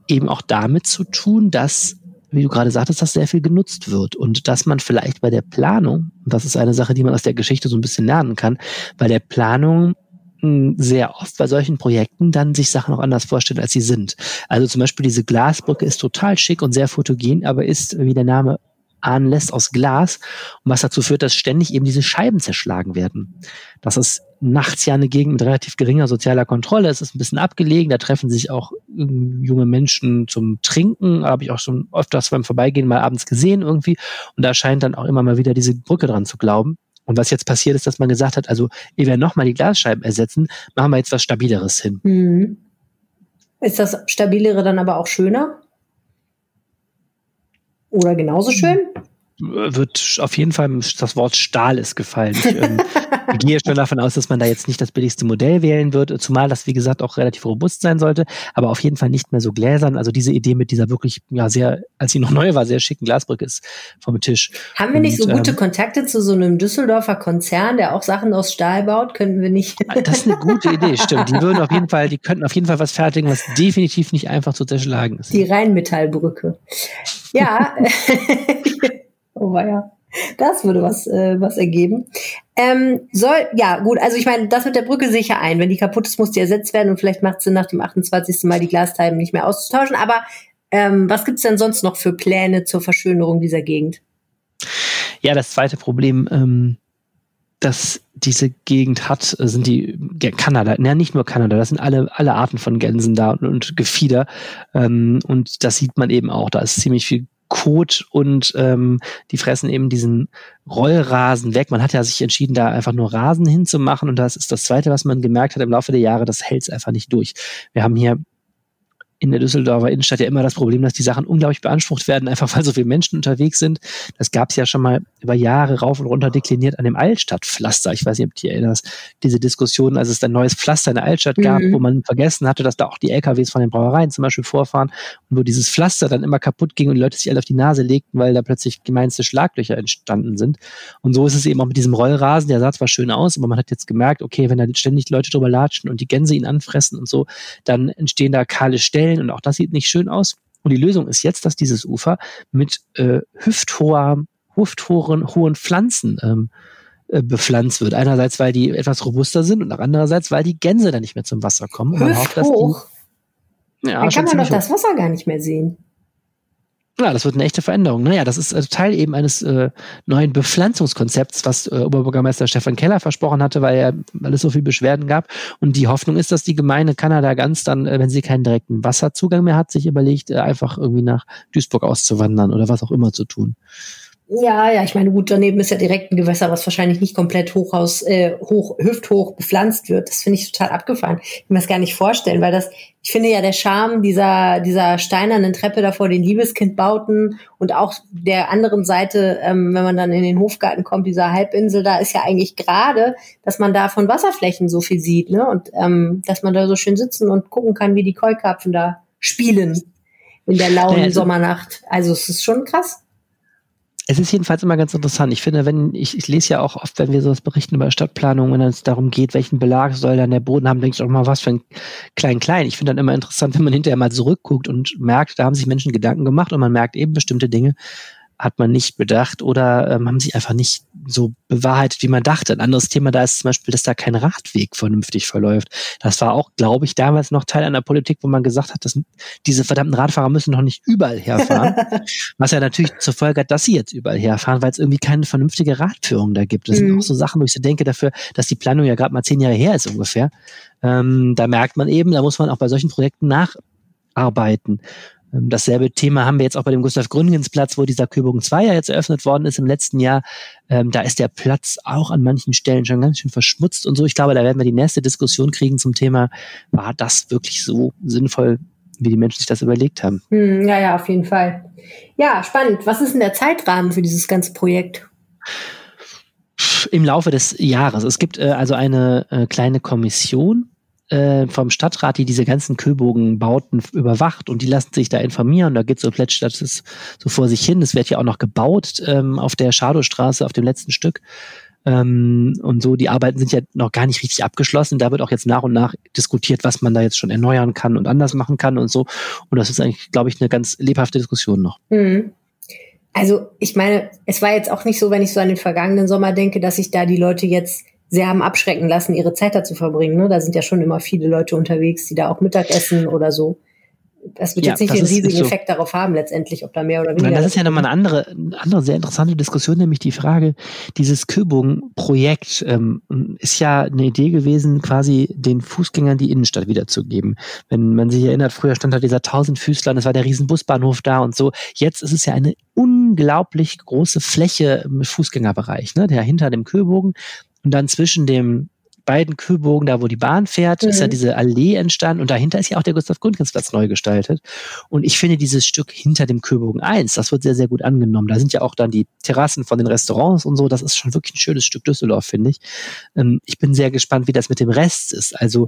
Speaker 3: eben auch damit zu tun, dass wie du gerade sagtest, dass sehr viel genutzt wird und dass man vielleicht bei der Planung, und das ist eine Sache, die man aus der Geschichte so ein bisschen lernen kann, bei der Planung hm, sehr oft bei solchen Projekten dann sich Sachen auch anders vorstellen, als sie sind. Also zum Beispiel diese Glasbrücke ist total schick und sehr fotogen, aber ist, wie der Name ahnen lässt, aus Glas und was dazu führt, dass ständig eben diese Scheiben zerschlagen werden. Das ist nachts ja eine Gegend mit relativ geringer sozialer Kontrolle. Es ist ein bisschen abgelegen, da treffen sich auch ähm, junge Menschen zum Trinken, habe ich auch schon öfters beim Vorbeigehen mal abends gesehen irgendwie und da scheint dann auch immer mal wieder diese Brücke dran zu glauben. Und was jetzt passiert ist, dass man gesagt hat, also ehe wir nochmal die Glasscheiben ersetzen, machen wir jetzt was Stabileres hin. Mhm.
Speaker 2: Ist das Stabilere dann aber auch schöner? Oder genauso schön?
Speaker 3: Wird auf jeden Fall das Wort Stahl ist gefallen. Ich ähm, gehe schon davon aus, dass man da jetzt nicht das billigste Modell wählen wird, zumal das, wie gesagt, auch relativ robust sein sollte, aber auf jeden Fall nicht mehr so gläsern. Also diese Idee mit dieser wirklich, ja, sehr, als sie noch neu war, sehr schicken Glasbrücke ist vom Tisch.
Speaker 2: Haben wir nicht Und, so gute ähm, Kontakte zu so einem Düsseldorfer Konzern, der auch Sachen aus Stahl baut? Könnten wir nicht?
Speaker 3: Ah, das ist eine gute Idee, stimmt. Die würden auf jeden Fall, die könnten auf jeden Fall was fertigen, was definitiv nicht einfach zu zerschlagen ist.
Speaker 2: Die Rheinmetallbrücke. Ja. Oh ja, das würde was, äh, was ergeben. Ähm, soll, ja, gut, also ich meine, das mit der Brücke sicher ein. Wenn die kaputt ist, muss die ersetzt werden und vielleicht macht es Sinn, nach dem 28. Mal die Glasteile nicht mehr auszutauschen. Aber ähm, was gibt's denn sonst noch für Pläne zur Verschönerung dieser Gegend?
Speaker 3: Ja, das zweite Problem, ähm, das diese Gegend hat, sind die ja, Kanada, ja, nicht nur Kanada, das sind alle, alle Arten von Gänsen da und, und Gefieder. Ähm, und das sieht man eben auch. Da ist ziemlich viel Kot und ähm, die fressen eben diesen Rollrasen weg. Man hat ja sich entschieden, da einfach nur Rasen hinzumachen und das ist das Zweite, was man gemerkt hat im Laufe der Jahre, das hält einfach nicht durch. Wir haben hier in der Düsseldorfer Innenstadt ja immer das Problem, dass die Sachen unglaublich beansprucht werden, einfach weil so viele Menschen unterwegs sind. Das gab es ja schon mal über Jahre rauf und runter dekliniert an dem Altstadtpflaster. Ich weiß nicht, ob du dich erinnerst, diese Diskussion, als es ein neues Pflaster in der Altstadt gab, mhm. wo man vergessen hatte, dass da auch die LKWs von den Brauereien zum Beispiel vorfahren und wo dieses Pflaster dann immer kaputt ging und die Leute sich alle auf die Nase legten, weil da plötzlich gemeinste Schlaglöcher entstanden sind. Und so ist es eben auch mit diesem Rollrasen. Der sah zwar schön aus, aber man hat jetzt gemerkt, okay, wenn da ständig Leute drüber latschen und die Gänse ihn anfressen und so, dann entstehen da kahle Stellen Stellen und auch das sieht nicht schön aus. Und die Lösung ist jetzt, dass dieses Ufer mit äh, hüfthoher, hüfthohen hohen Pflanzen ähm, äh, bepflanzt wird. Einerseits, weil die etwas robuster sind und andererseits, weil die Gänse dann nicht mehr zum Wasser kommen. Und
Speaker 2: man hofft, dass die, ja, dann kann man doch das Wasser gar nicht mehr sehen.
Speaker 3: Ja, das wird eine echte Veränderung. Naja, das ist äh, Teil eben eines äh, neuen Bepflanzungskonzepts, was äh, Oberbürgermeister Stefan Keller versprochen hatte, weil, er, weil es so viel Beschwerden gab. Und die Hoffnung ist, dass die Gemeinde Kanada ganz dann, äh, wenn sie keinen direkten Wasserzugang mehr hat, sich überlegt, äh, einfach irgendwie nach Duisburg auszuwandern oder was auch immer zu tun.
Speaker 2: Ja, ja, ich meine, gut, daneben ist ja direkt ein Gewässer, was wahrscheinlich nicht komplett hochhaus, äh, hoch, hüfthoch bepflanzt wird. Das finde ich total abgefahren. Ich kann mir das gar nicht vorstellen, weil das, ich finde ja der Charme dieser, dieser steinernen Treppe da vor den Liebeskindbauten und auch der anderen Seite, ähm, wenn man dann in den Hofgarten kommt, dieser Halbinsel, da ist ja eigentlich gerade, dass man da von Wasserflächen so viel sieht, ne? Und ähm, dass man da so schön sitzen und gucken kann, wie die Keukarpfen da spielen in der lauen ja, Sommernacht. Also es ist schon krass.
Speaker 3: Es ist jedenfalls immer ganz interessant. Ich finde, wenn ich, ich lese ja auch oft, wenn wir sowas berichten über Stadtplanung, wenn es darum geht, welchen Belag soll dann der Boden haben, denke ich auch mal, was für ein klein klein. Ich finde dann immer interessant, wenn man hinterher mal zurückguckt und merkt, da haben sich Menschen Gedanken gemacht und man merkt eben bestimmte Dinge hat man nicht bedacht oder ähm, haben sich einfach nicht so bewahrheitet, wie man dachte. Ein anderes Thema da ist zum Beispiel, dass da kein Radweg vernünftig verläuft. Das war auch, glaube ich, damals noch Teil einer Politik, wo man gesagt hat, dass diese verdammten Radfahrer müssen noch nicht überall herfahren. Was ja natürlich zur Folge hat, dass sie jetzt überall herfahren, weil es irgendwie keine vernünftige Radführung da gibt. Das mhm. sind auch so Sachen, wo ich so denke dafür, dass die Planung ja gerade mal zehn Jahre her ist ungefähr. Ähm, da merkt man eben, da muss man auch bei solchen Projekten nacharbeiten. Ähm, dasselbe Thema haben wir jetzt auch bei dem Gustav Gründgensplatz, wo dieser Köbogen 2 ja jetzt eröffnet worden ist im letzten Jahr. Ähm, da ist der Platz auch an manchen Stellen schon ganz schön verschmutzt und so. Ich glaube, da werden wir die nächste Diskussion kriegen zum Thema, war das wirklich so sinnvoll, wie die Menschen sich das überlegt haben?
Speaker 2: Hm, ja, ja, auf jeden Fall. Ja, spannend. Was ist denn der Zeitrahmen für dieses ganze Projekt?
Speaker 3: Im Laufe des Jahres. Es gibt äh, also eine äh, kleine Kommission, äh, vom Stadtrat, die diese ganzen Kühlbogenbauten überwacht und die lassen sich da informieren. Da geht so plätschert es so vor sich hin. Es wird ja auch noch gebaut ähm, auf der Schadowstraße, auf dem letzten Stück. Ähm, und so, die Arbeiten sind ja noch gar nicht richtig abgeschlossen. Da wird auch jetzt nach und nach diskutiert, was man da jetzt schon erneuern kann und anders machen kann und so. Und das ist eigentlich, glaube ich, eine ganz lebhafte Diskussion noch.
Speaker 2: Mhm. Also ich meine, es war jetzt auch nicht so, wenn ich so an den vergangenen Sommer denke, dass sich da die Leute jetzt sehr haben abschrecken lassen, ihre Zeit da zu verbringen. Ne? Da sind ja schon immer viele Leute unterwegs, die da auch Mittag essen oder so. Das wird ja, jetzt nicht den riesigen so. Effekt darauf haben, letztendlich, ob da mehr oder weniger.
Speaker 3: Das ist ja nochmal eine andere, andere sehr interessante Diskussion, nämlich die Frage, dieses Köbung-Projekt ähm, ist ja eine Idee gewesen, quasi den Fußgängern die Innenstadt wiederzugeben. Wenn man sich erinnert, früher stand da dieser Tausendfüßler, das war der riesen Busbahnhof da und so. Jetzt ist es ja eine unglaublich große Fläche im Fußgängerbereich, ne, der hinter dem Köbogen und dann zwischen dem beiden Kühlbogen, da wo die Bahn fährt, mhm. ist ja mhm. diese Allee entstanden und dahinter ist ja auch der Gustav Gründgens neu gestaltet. Und ich finde dieses Stück hinter dem Kühlbogen 1, das wird sehr, sehr gut angenommen. Da sind ja auch dann die Terrassen von den Restaurants und so. Das ist schon wirklich ein schönes Stück Düsseldorf, finde ich. Ähm, ich bin sehr gespannt, wie das mit dem Rest ist. Also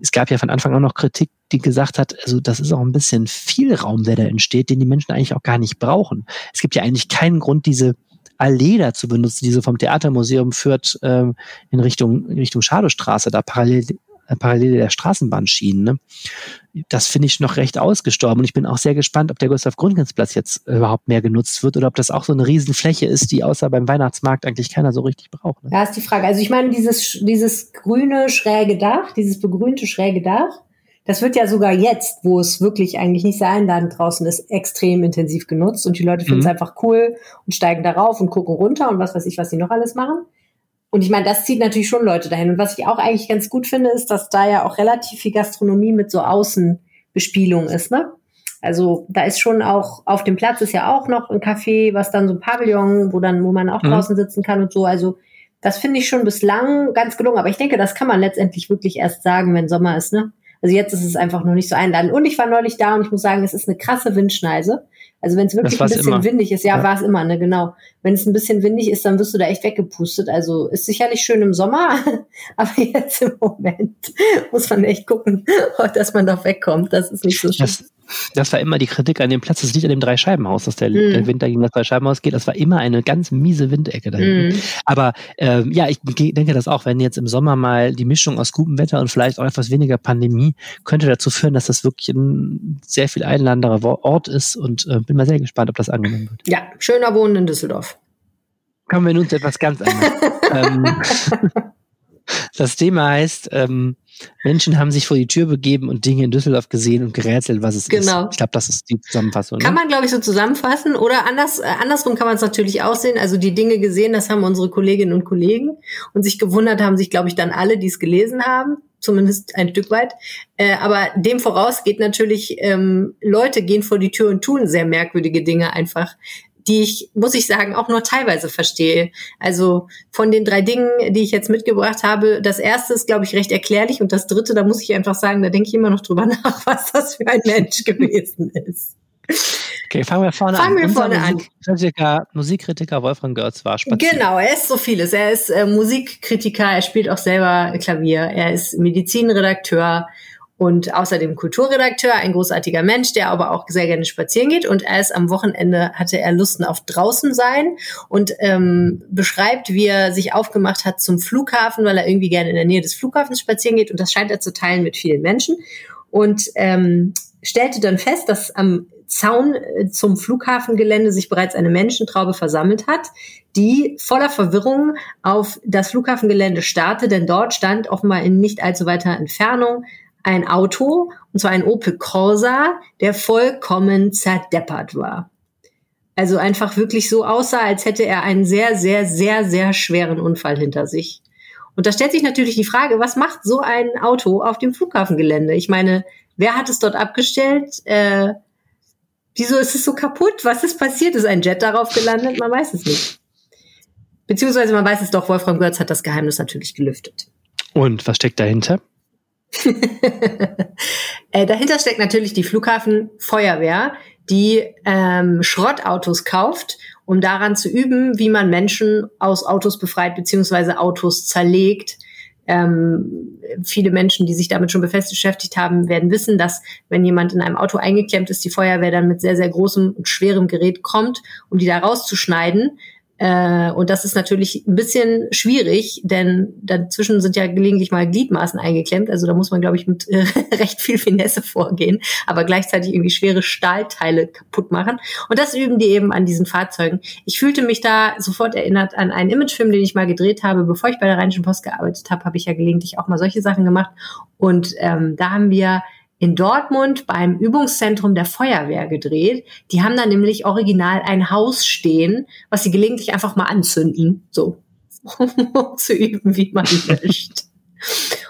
Speaker 3: es gab ja von Anfang an noch Kritik, die gesagt hat, also das ist auch ein bisschen viel Raum, der da entsteht, den die Menschen eigentlich auch gar nicht brauchen. Es gibt ja eigentlich keinen Grund, diese Allee da zu benutzen, die so vom Theatermuseum führt ähm, in Richtung in Richtung Schadowstraße, da parallel äh, parallel der Straßenbahnschienen. Ne? Das finde ich noch recht ausgestorben. Und ich bin auch sehr gespannt, ob der Gustav Gründgens-Platz jetzt überhaupt mehr genutzt wird oder ob das auch so eine Riesenfläche ist, die außer beim Weihnachtsmarkt eigentlich keiner so richtig braucht. Ne?
Speaker 2: Ja, ist die Frage. Also ich meine, dieses, dieses grüne schräge Dach, dieses begrünte schräge Dach, das wird ja sogar jetzt, wo es wirklich eigentlich nicht sehr einladend draußen ist, extrem intensiv genutzt und die Leute finden es mhm. einfach cool und steigen darauf und gucken runter und was weiß ich, was sie noch alles machen. Und ich meine, das zieht natürlich schon Leute dahin. Und was ich auch eigentlich ganz gut finde, ist, dass da ja auch relativ viel Gastronomie mit so Außenbespielung ist, ne? Also da ist schon auch auf dem Platz ist ja auch noch ein Café, was dann so ein Pavillon, wo dann, wo man auch mhm. draußen sitzen kann und so. Also das finde ich schon bislang ganz gelungen. Aber ich denke, das kann man letztendlich wirklich erst sagen, wenn Sommer ist, ne? Also jetzt ist es einfach noch nicht so einladend. Und ich war neulich da und ich muss sagen, es ist eine krasse Windschneise. Also wenn es wirklich ein bisschen immer. windig ist, ja, ja. war es immer, ne, genau. Wenn es ein bisschen windig ist, dann wirst du da echt weggepustet. Also ist sicherlich schön im Sommer, aber jetzt im Moment muss man echt gucken, dass man doch wegkommt. Das ist nicht so schön.
Speaker 3: Das, das war immer die Kritik an dem Platz. Das liegt an dem Dreischeibenhaus, dass der, mm. der Winter gegen das Dreischeibenhaus geht. Das war immer eine ganz miese Windecke da Mm. Aber ähm, ja, ich denke das auch, wenn jetzt im Sommer mal die Mischung aus gutem Wetter und vielleicht auch etwas weniger Pandemie könnte dazu führen, dass das wirklich ein sehr viel einladenderer Ort ist und äh, bin mal sehr gespannt, ob das angenommen wird.
Speaker 2: Ja, schöner Wohnen in Düsseldorf.
Speaker 3: Kommen wir nun zu etwas ganz anderes. ähm, das Thema heißt, ähm, Menschen haben sich vor die Tür begeben und Dinge in Düsseldorf gesehen und gerätselt, was es genau. ist. Genau. Ich glaube, das ist die Zusammenfassung.
Speaker 2: Kann ne? man, glaube ich, so zusammenfassen. Oder anders, äh, andersrum kann man es natürlich auch sehen. Also die Dinge gesehen, das haben unsere Kolleginnen und Kollegen. Und sich gewundert haben sich, glaube ich, dann alle, die es gelesen haben. Zumindest ein Stück weit. Äh, aber dem voraus geht natürlich, ähm, Leute gehen vor die Tür und tun sehr merkwürdige Dinge einfach die ich, muss ich sagen, auch nur teilweise verstehe. Also von den drei Dingen, die ich jetzt mitgebracht habe, das erste ist, glaube ich, recht erklärlich und das dritte, da muss ich einfach sagen, da denke ich immer noch drüber nach, was das für ein Mensch gewesen ist.
Speaker 3: Okay, fangen wir vorne
Speaker 2: fangen
Speaker 3: an.
Speaker 2: Fangen wir vorne Musikkritiker,
Speaker 3: an. Musikkritiker Wolfgang Görz war spazieren.
Speaker 2: Genau, er ist so vieles. Er ist äh, Musikkritiker, er spielt auch selber Klavier, er ist Medizinredakteur, und außerdem Kulturredakteur, ein großartiger Mensch, der aber auch sehr gerne spazieren geht. Und erst am Wochenende hatte er Lusten auf draußen sein und ähm, beschreibt, wie er sich aufgemacht hat zum Flughafen, weil er irgendwie gerne in der Nähe des Flughafens spazieren geht. Und das scheint er zu teilen mit vielen Menschen. Und ähm, stellte dann fest, dass am Zaun äh, zum Flughafengelände sich bereits eine Menschentraube versammelt hat, die voller Verwirrung auf das Flughafengelände starrte, denn dort stand offenbar in nicht allzu weiter Entfernung ein Auto, und zwar ein Opel Corsa, der vollkommen zerdeppert war. Also einfach wirklich so aussah, als hätte er einen sehr, sehr, sehr, sehr schweren Unfall hinter sich. Und da stellt sich natürlich die Frage, was macht so ein Auto auf dem Flughafengelände? Ich meine, wer hat es dort abgestellt? Äh, wieso ist es so kaputt? Was ist passiert? Ist ein Jet darauf gelandet? Man weiß es nicht. Beziehungsweise man weiß es doch, Wolfram Götz hat das Geheimnis natürlich gelüftet.
Speaker 3: Und was steckt dahinter?
Speaker 2: äh, dahinter steckt natürlich die Flughafenfeuerwehr, die ähm, Schrottautos kauft, um daran zu üben, wie man Menschen aus Autos befreit beziehungsweise Autos zerlegt. Ähm, viele Menschen, die sich damit schon beschäftigt haben, werden wissen, dass wenn jemand in einem Auto eingeklemmt ist, die Feuerwehr dann mit sehr, sehr großem und schwerem Gerät kommt, um die da rauszuschneiden. Äh, und das ist natürlich ein bisschen schwierig, denn dazwischen sind ja gelegentlich mal Gliedmaßen eingeklemmt. Also da muss man, glaube ich, mit äh, recht viel Finesse vorgehen, aber gleichzeitig irgendwie schwere Stahlteile kaputt machen. Und das üben die eben an diesen Fahrzeugen. Ich fühlte mich da sofort erinnert an einen Imagefilm, den ich mal gedreht habe. Bevor ich bei der Rheinischen Post gearbeitet habe, habe ich ja gelegentlich auch mal solche Sachen gemacht. Und ähm, da haben wir in Dortmund beim Übungszentrum der Feuerwehr gedreht. Die haben da nämlich original ein Haus stehen, was sie gelegentlich einfach mal anzünden, so um zu üben, wie man löscht.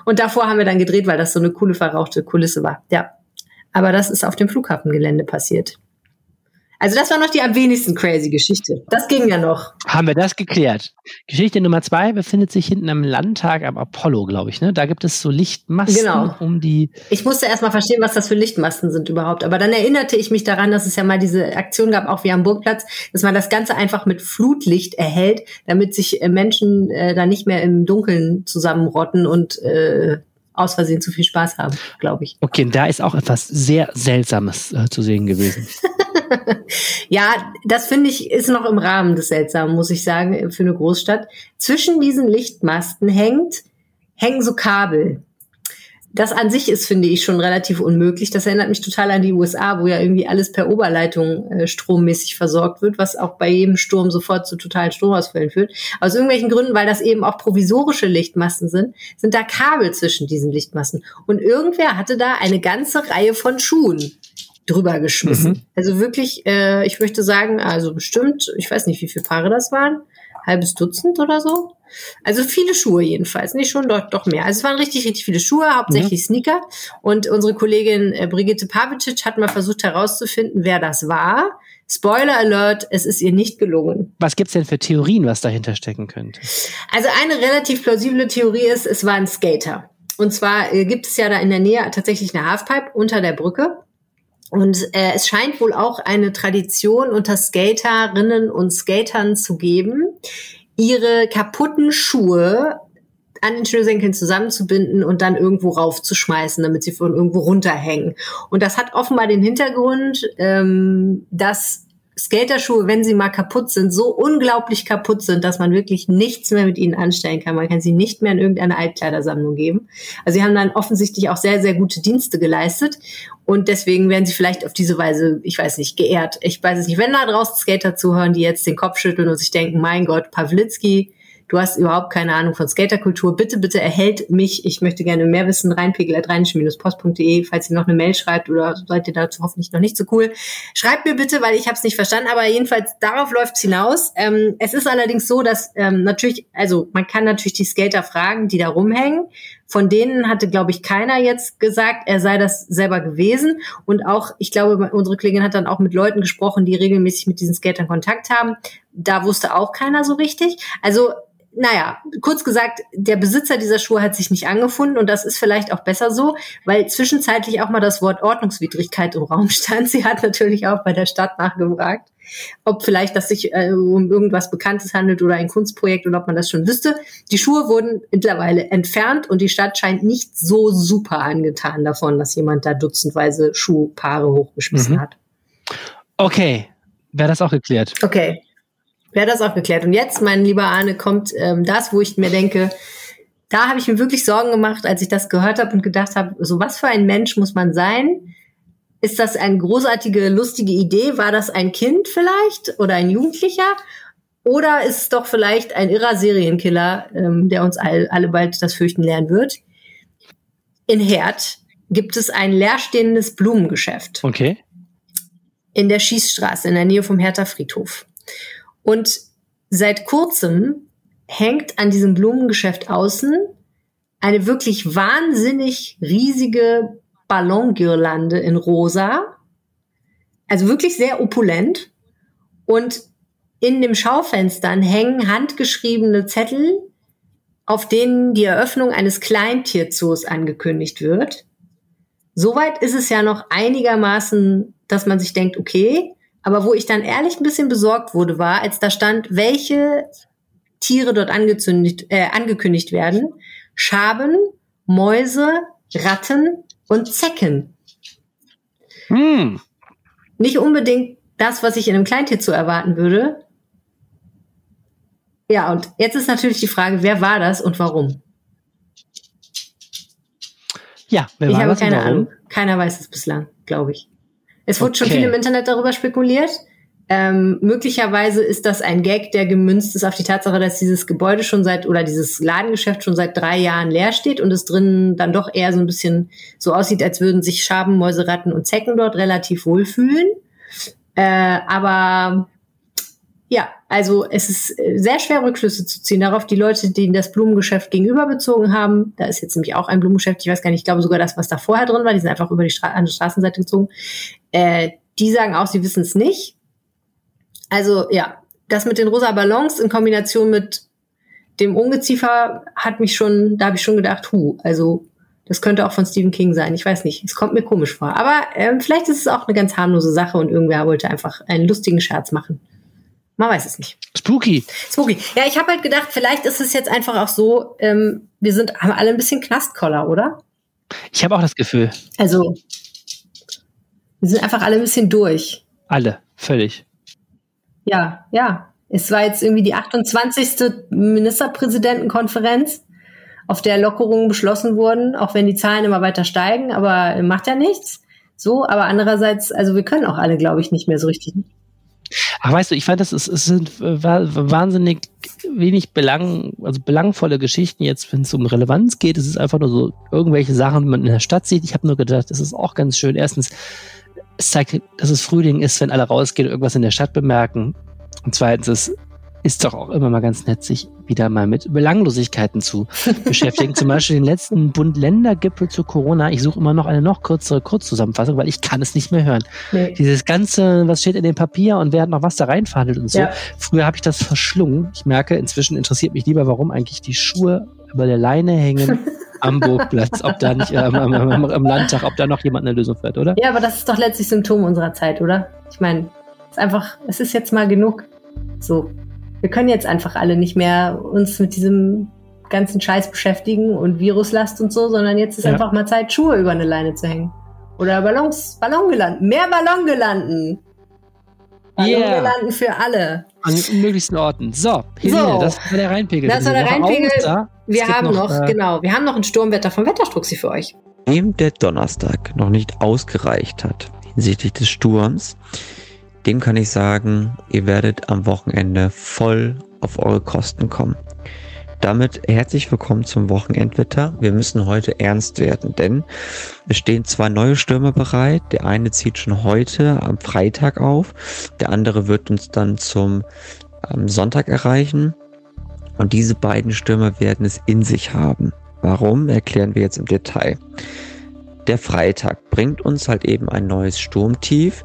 Speaker 2: Und davor haben wir dann gedreht, weil das so eine coole verrauchte Kulisse war. Ja. Aber das ist auf dem Flughafengelände passiert. Also das war noch die am wenigsten crazy Geschichte. Das ging ja noch.
Speaker 3: Haben wir das geklärt. Geschichte Nummer zwei befindet sich hinten am Landtag am Apollo, glaube ich. Ne? Da gibt es so Lichtmasten genau. um die.
Speaker 2: Ich musste erst mal verstehen, was das für Lichtmasten sind überhaupt. Aber dann erinnerte ich mich daran, dass es ja mal diese Aktion gab, auch wie am Burgplatz, dass man das Ganze einfach mit Flutlicht erhält, damit sich äh, Menschen äh, da nicht mehr im Dunkeln zusammenrotten und äh, aus Versehen zu viel Spaß haben, glaube ich.
Speaker 3: Okay, da ist auch etwas sehr Seltsames äh, zu sehen gewesen.
Speaker 2: ja, das finde ich ist noch im Rahmen des Seltsamen, muss ich sagen, für eine Großstadt. Zwischen diesen Lichtmasten hängt, hängen so Kabel. das an sich ist, finde ich, schon relativ unmöglich. Das erinnert mich total an die USA, wo ja irgendwie alles per Oberleitung äh, strommäßig versorgt wird, was auch bei jedem Sturm sofort zu totalen Stromausfällen führt. Aus irgendwelchen Gründen, weil das eben auch provisorische Lichtmasten sind, sind da Kabel zwischen diesen Lichtmasten. Und irgendwer hatte da eine ganze Reihe von Schuhen drüber geschmissen. Mhm. Also wirklich, äh, ich möchte sagen, also bestimmt, ich weiß nicht, wie viele Paare das waren, halbes Dutzend oder so. Also viele Schuhe jedenfalls, nicht schon doch, doch mehr. Also es waren richtig, richtig viele Schuhe, hauptsächlich mhm. Sneaker. Und unsere Kollegin äh, Brigitte Pavicic hat mal versucht herauszufinden, wer das war. Spoiler Alert, es ist ihr nicht gelungen.
Speaker 3: Was gibt's denn für Theorien, was dahinter stecken könnte?
Speaker 2: Also eine relativ plausible Theorie ist, es war ein Skater. Und zwar äh, gibt es ja da in der Nähe tatsächlich eine Halfpipe unter der Brücke. Und äh, es scheint wohl auch eine Tradition unter Skaterinnen und Skatern zu geben, ihre kaputten Schuhe an den Schnürsenkeln zusammenzubinden und dann irgendwo raufzuschmeißen, damit sie von irgendwo runterhängen. Und das hat offenbar den Hintergrund, ähm, dass Skaterschuhe, wenn sie mal kaputt sind, so unglaublich kaputt sind, dass man wirklich nichts mehr mit ihnen anstellen kann. Man kann sie nicht mehr in irgendeine Altkleidersammlung geben. Also sie haben dann offensichtlich auch sehr, sehr gute Dienste geleistet. Und deswegen werden sie vielleicht auf diese Weise, ich weiß nicht, geehrt. Ich weiß es nicht. Wenn da draußen Skater zuhören, die jetzt den Kopf schütteln und sich denken, mein Gott, Pawlitzki, du hast überhaupt keine Ahnung von Skaterkultur, bitte, bitte erhält mich. Ich möchte gerne mehr wissen. Reinpegel.rheinisch-post.de, falls ihr noch eine Mail schreibt oder seid ihr dazu hoffentlich noch nicht so cool. Schreibt mir bitte, weil ich habe es nicht verstanden, aber jedenfalls darauf läuft es hinaus. Ähm, es ist allerdings so, dass ähm, natürlich, also man kann natürlich die Skater fragen, die da rumhängen. Von denen hatte, glaube ich, keiner jetzt gesagt, er sei das selber gewesen. Und auch, ich glaube, unsere Kollegin hat dann auch mit Leuten gesprochen, die regelmäßig mit diesen Skatern Kontakt haben. Da wusste auch keiner so richtig. Also naja, kurz gesagt, der Besitzer dieser Schuhe hat sich nicht angefunden und das ist vielleicht auch besser so, weil zwischenzeitlich auch mal das Wort Ordnungswidrigkeit im Raum stand. Sie hat natürlich auch bei der Stadt nachgefragt, ob vielleicht das sich äh, um irgendwas Bekanntes handelt oder ein Kunstprojekt und ob man das schon wüsste. Die Schuhe wurden mittlerweile entfernt und die Stadt scheint nicht so super angetan davon, dass jemand da dutzendweise Schuhpaare hochgeschmissen mhm. hat.
Speaker 3: Okay, wäre das auch geklärt.
Speaker 2: Okay wäre das auch geklärt. Und jetzt, mein lieber Arne, kommt ähm, das, wo ich mir denke, da habe ich mir wirklich Sorgen gemacht, als ich das gehört habe und gedacht habe, so was für ein Mensch muss man sein? Ist das eine großartige, lustige Idee? War das ein Kind vielleicht oder ein Jugendlicher? Oder ist es doch vielleicht ein irrer Serienkiller, ähm, der uns all, alle bald das Fürchten lernen wird? In Herd gibt es ein leerstehendes Blumengeschäft.
Speaker 3: Okay.
Speaker 2: In der Schießstraße, in der Nähe vom Hertha Friedhof. Und seit kurzem hängt an diesem Blumengeschäft außen eine wirklich wahnsinnig riesige Ballongirlande in rosa. Also wirklich sehr opulent. Und in den Schaufenstern hängen handgeschriebene Zettel, auf denen die Eröffnung eines Kleintierzoos angekündigt wird. Soweit ist es ja noch einigermaßen, dass man sich denkt, okay, aber wo ich dann ehrlich ein bisschen besorgt wurde, war, als da stand, welche Tiere dort angekündigt, äh, angekündigt werden. Schaben, Mäuse, Ratten und Zecken. Hm. Nicht unbedingt das, was ich in einem Kleintier zu erwarten würde. Ja, und jetzt ist natürlich die Frage, wer war das und warum?
Speaker 3: Ja,
Speaker 2: wer ich war habe das keine Ahnung. Keiner weiß es bislang, glaube ich. Es wurde okay. schon viel im Internet darüber spekuliert. Ähm, möglicherweise ist das ein Gag, der gemünzt ist auf die Tatsache, dass dieses Gebäude schon seit oder dieses Ladengeschäft schon seit drei Jahren leer steht und es drinnen dann doch eher so ein bisschen so aussieht, als würden sich Schaben, Mäuse, Ratten und Zecken dort relativ wohlfühlen. Äh, aber ja, also es ist äh, sehr schwer, Rückschlüsse zu ziehen darauf. Die Leute, die das Blumengeschäft gegenüber bezogen haben, da ist jetzt nämlich auch ein Blumengeschäft, ich weiß gar nicht, ich glaube sogar das, was da vorher drin war, die sind einfach über die Stra an die Straßenseite gezogen. Äh, die sagen auch, sie wissen es nicht. Also ja, das mit den rosa Ballons in Kombination mit dem Ungeziefer hat mich schon, da habe ich schon gedacht, hu, also das könnte auch von Stephen King sein. Ich weiß nicht. Es kommt mir komisch vor. Aber ähm, vielleicht ist es auch eine ganz harmlose Sache und irgendwer wollte einfach einen lustigen Scherz machen. Man weiß es nicht.
Speaker 3: Spooky.
Speaker 2: Spooky. Ja, ich habe halt gedacht, vielleicht ist es jetzt einfach auch so, ähm, wir sind haben alle ein bisschen Knastkoller, oder?
Speaker 3: Ich habe auch das Gefühl.
Speaker 2: Also, wir sind einfach alle ein bisschen durch.
Speaker 3: Alle, völlig.
Speaker 2: Ja, ja. Es war jetzt irgendwie die 28. Ministerpräsidentenkonferenz auf der Lockerungen beschlossen wurden, auch wenn die Zahlen immer weiter steigen, aber macht ja nichts. So, aber andererseits, also wir können auch alle, glaube ich, nicht mehr so richtig.
Speaker 3: Ach, weißt du, ich fand, das ist, es sind wahnsinnig wenig belang, also belangvolle Geschichten jetzt, wenn es um Relevanz geht. Es ist einfach nur so irgendwelche Sachen, die man in der Stadt sieht. Ich habe nur gedacht, es ist auch ganz schön. Erstens, es zeigt, dass es Frühling ist, wenn alle rausgehen und irgendwas in der Stadt bemerken. Und zweitens, es ist doch auch immer mal ganz nett, sich wieder mal mit Belanglosigkeiten zu beschäftigen. Zum Beispiel den letzten Bund-Länder-Gipfel zu Corona. Ich suche immer noch eine noch kürzere Kurzzusammenfassung, weil ich kann es nicht mehr hören. Nee. Dieses ganze, was steht in dem Papier und wer hat noch was da reinverhandelt und so. Ja. Früher habe ich das verschlungen. Ich merke, inzwischen interessiert mich lieber, warum eigentlich die Schuhe über der Leine hängen. am Burgplatz, ob da nicht äh, am, am, am, Landtag, ob da noch jemand eine Lösung fährt, oder?
Speaker 2: Ja, aber das ist doch letztlich Symptom unserer Zeit, oder? Ich meine, es ist einfach, es ist jetzt mal genug. So, wir können jetzt einfach alle nicht mehr uns mit diesem ganzen Scheiß beschäftigen und Viruslast und so, sondern jetzt ist ja. einfach mal Zeit, Schuhe über eine Leine zu hängen. Oder Ballons, Ballongelanden, mehr Ballongelanden. Ballongelanden yeah. für alle.
Speaker 3: An möglichsten Orten. So, Helene, so. das war der Rheinpegel.
Speaker 2: Das war der Rheinpegel. Wir haben noch, noch äh, genau, wir haben noch ein Sturmwetter vom Wetterstruxi für euch.
Speaker 4: Dem der Donnerstag noch nicht ausgereicht hat hinsichtlich des Sturms, dem kann ich sagen, ihr werdet am Wochenende voll auf eure Kosten kommen. Damit herzlich willkommen zum Wochenendwetter. Wir müssen heute ernst werden, denn es stehen zwei neue Stürme bereit. Der eine zieht schon heute am Freitag auf, der andere wird uns dann zum ähm, Sonntag erreichen. Und diese beiden Stürme werden es in sich haben. Warum, erklären wir jetzt im Detail. Der Freitag bringt uns halt eben ein neues Sturmtief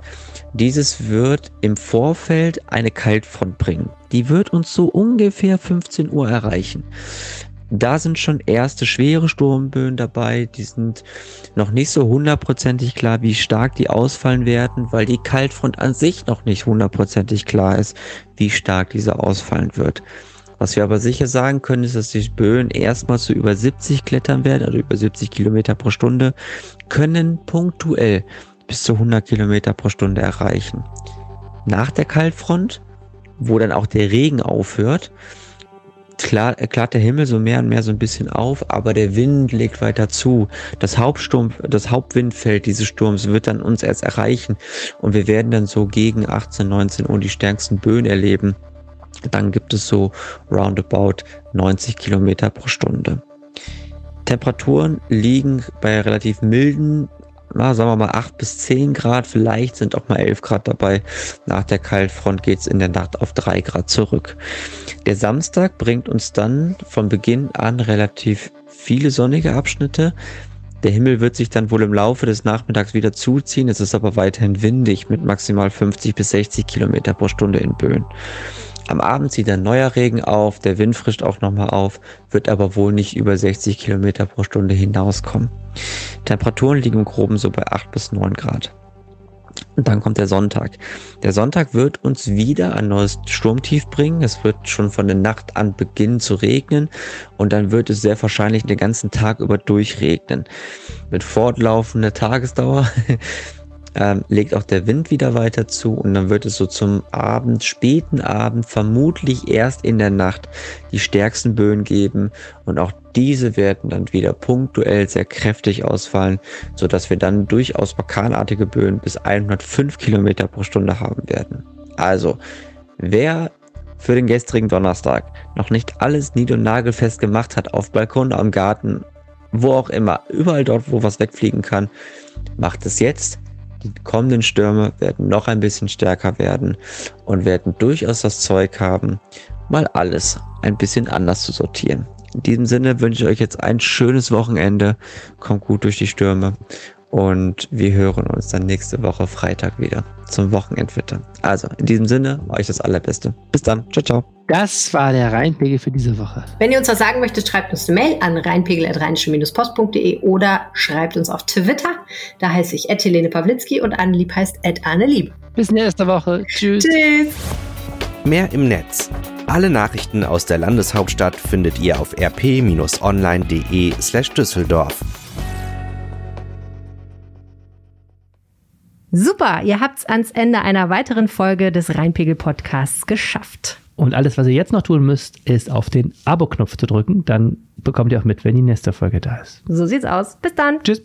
Speaker 4: dieses wird im Vorfeld eine Kaltfront bringen. Die wird uns so ungefähr 15 Uhr erreichen. Da sind schon erste schwere Sturmböen dabei. Die sind noch nicht so hundertprozentig klar, wie stark die ausfallen werden, weil die Kaltfront an sich noch nicht hundertprozentig klar ist, wie stark diese ausfallen wird. Was wir aber sicher sagen können, ist, dass die Böen erstmal zu über 70 klettern werden, also über 70 Kilometer pro Stunde, können punktuell bis zu 100 Kilometer pro Stunde erreichen. Nach der Kaltfront, wo dann auch der Regen aufhört, klar, klart der Himmel so mehr und mehr so ein bisschen auf, aber der Wind legt weiter zu. Das Hauptsturm, das Hauptwindfeld dieses Sturms wird dann uns erst erreichen und wir werden dann so gegen 18, 19 Uhr die stärksten Böen erleben. Dann gibt es so roundabout 90 Kilometer pro Stunde. Temperaturen liegen bei relativ milden na, sagen wir mal 8 bis 10 Grad, vielleicht sind auch mal 11 Grad dabei. Nach der Kaltfront geht's in der Nacht auf 3 Grad zurück. Der Samstag bringt uns dann von Beginn an relativ viele sonnige Abschnitte. Der Himmel wird sich dann wohl im Laufe des Nachmittags wieder zuziehen. Es ist aber weiterhin windig mit maximal 50 bis 60 Kilometer pro Stunde in Böen. Am Abend zieht ein neuer Regen auf, der Wind frischt auch nochmal auf, wird aber wohl nicht über 60 Kilometer pro Stunde hinauskommen. Temperaturen liegen im Groben so bei 8 bis 9 Grad. Und dann kommt der Sonntag. Der Sonntag wird uns wieder ein neues Sturmtief bringen. Es wird schon von der Nacht an beginnen zu regnen und dann wird es sehr wahrscheinlich den ganzen Tag über durchregnen. Mit fortlaufender Tagesdauer ähm, legt auch der Wind wieder weiter zu und dann wird es so zum Abend, späten Abend, vermutlich erst in der Nacht die stärksten Böen geben und auch diese werden dann wieder punktuell sehr kräftig ausfallen, so dass wir dann durchaus orkanartige Böen bis 105 Kilometer pro Stunde haben werden. Also, wer für den gestrigen Donnerstag noch nicht alles nied- und nagelfest gemacht hat, auf Balkon, am Garten, wo auch immer, überall dort, wo was wegfliegen kann, macht es jetzt. Die kommenden Stürme werden noch ein bisschen stärker werden und werden durchaus das Zeug haben, mal alles ein bisschen anders zu sortieren. In diesem Sinne wünsche ich euch jetzt ein schönes Wochenende. Kommt gut durch die Stürme und wir hören uns dann nächste Woche Freitag wieder zum Wochenendwetter. Also in diesem Sinne, euch das Allerbeste. Bis dann. Ciao, ciao.
Speaker 3: Das war der Rheinpegel für diese Woche.
Speaker 2: Wenn ihr uns was sagen möchtet, schreibt uns eine Mail an rheinpegel.rheinische-post.de oder schreibt uns auf Twitter. Da heiße ich Helene Pawlitzki und Annelieb heißt Annelieb.
Speaker 3: Bis nächste Woche. Tschüss.
Speaker 2: Tschüss.
Speaker 4: Mehr im Netz. Alle Nachrichten aus der Landeshauptstadt findet ihr auf rp-online.de slash Düsseldorf.
Speaker 1: Super, ihr habt's ans Ende einer weiteren Folge des Rheinpegel Podcasts geschafft.
Speaker 3: Und alles, was ihr jetzt noch tun müsst, ist auf den Abo-Knopf zu drücken. Dann bekommt ihr auch mit, wenn die nächste Folge da ist.
Speaker 1: So sieht's aus. Bis dann.
Speaker 3: Tschüss.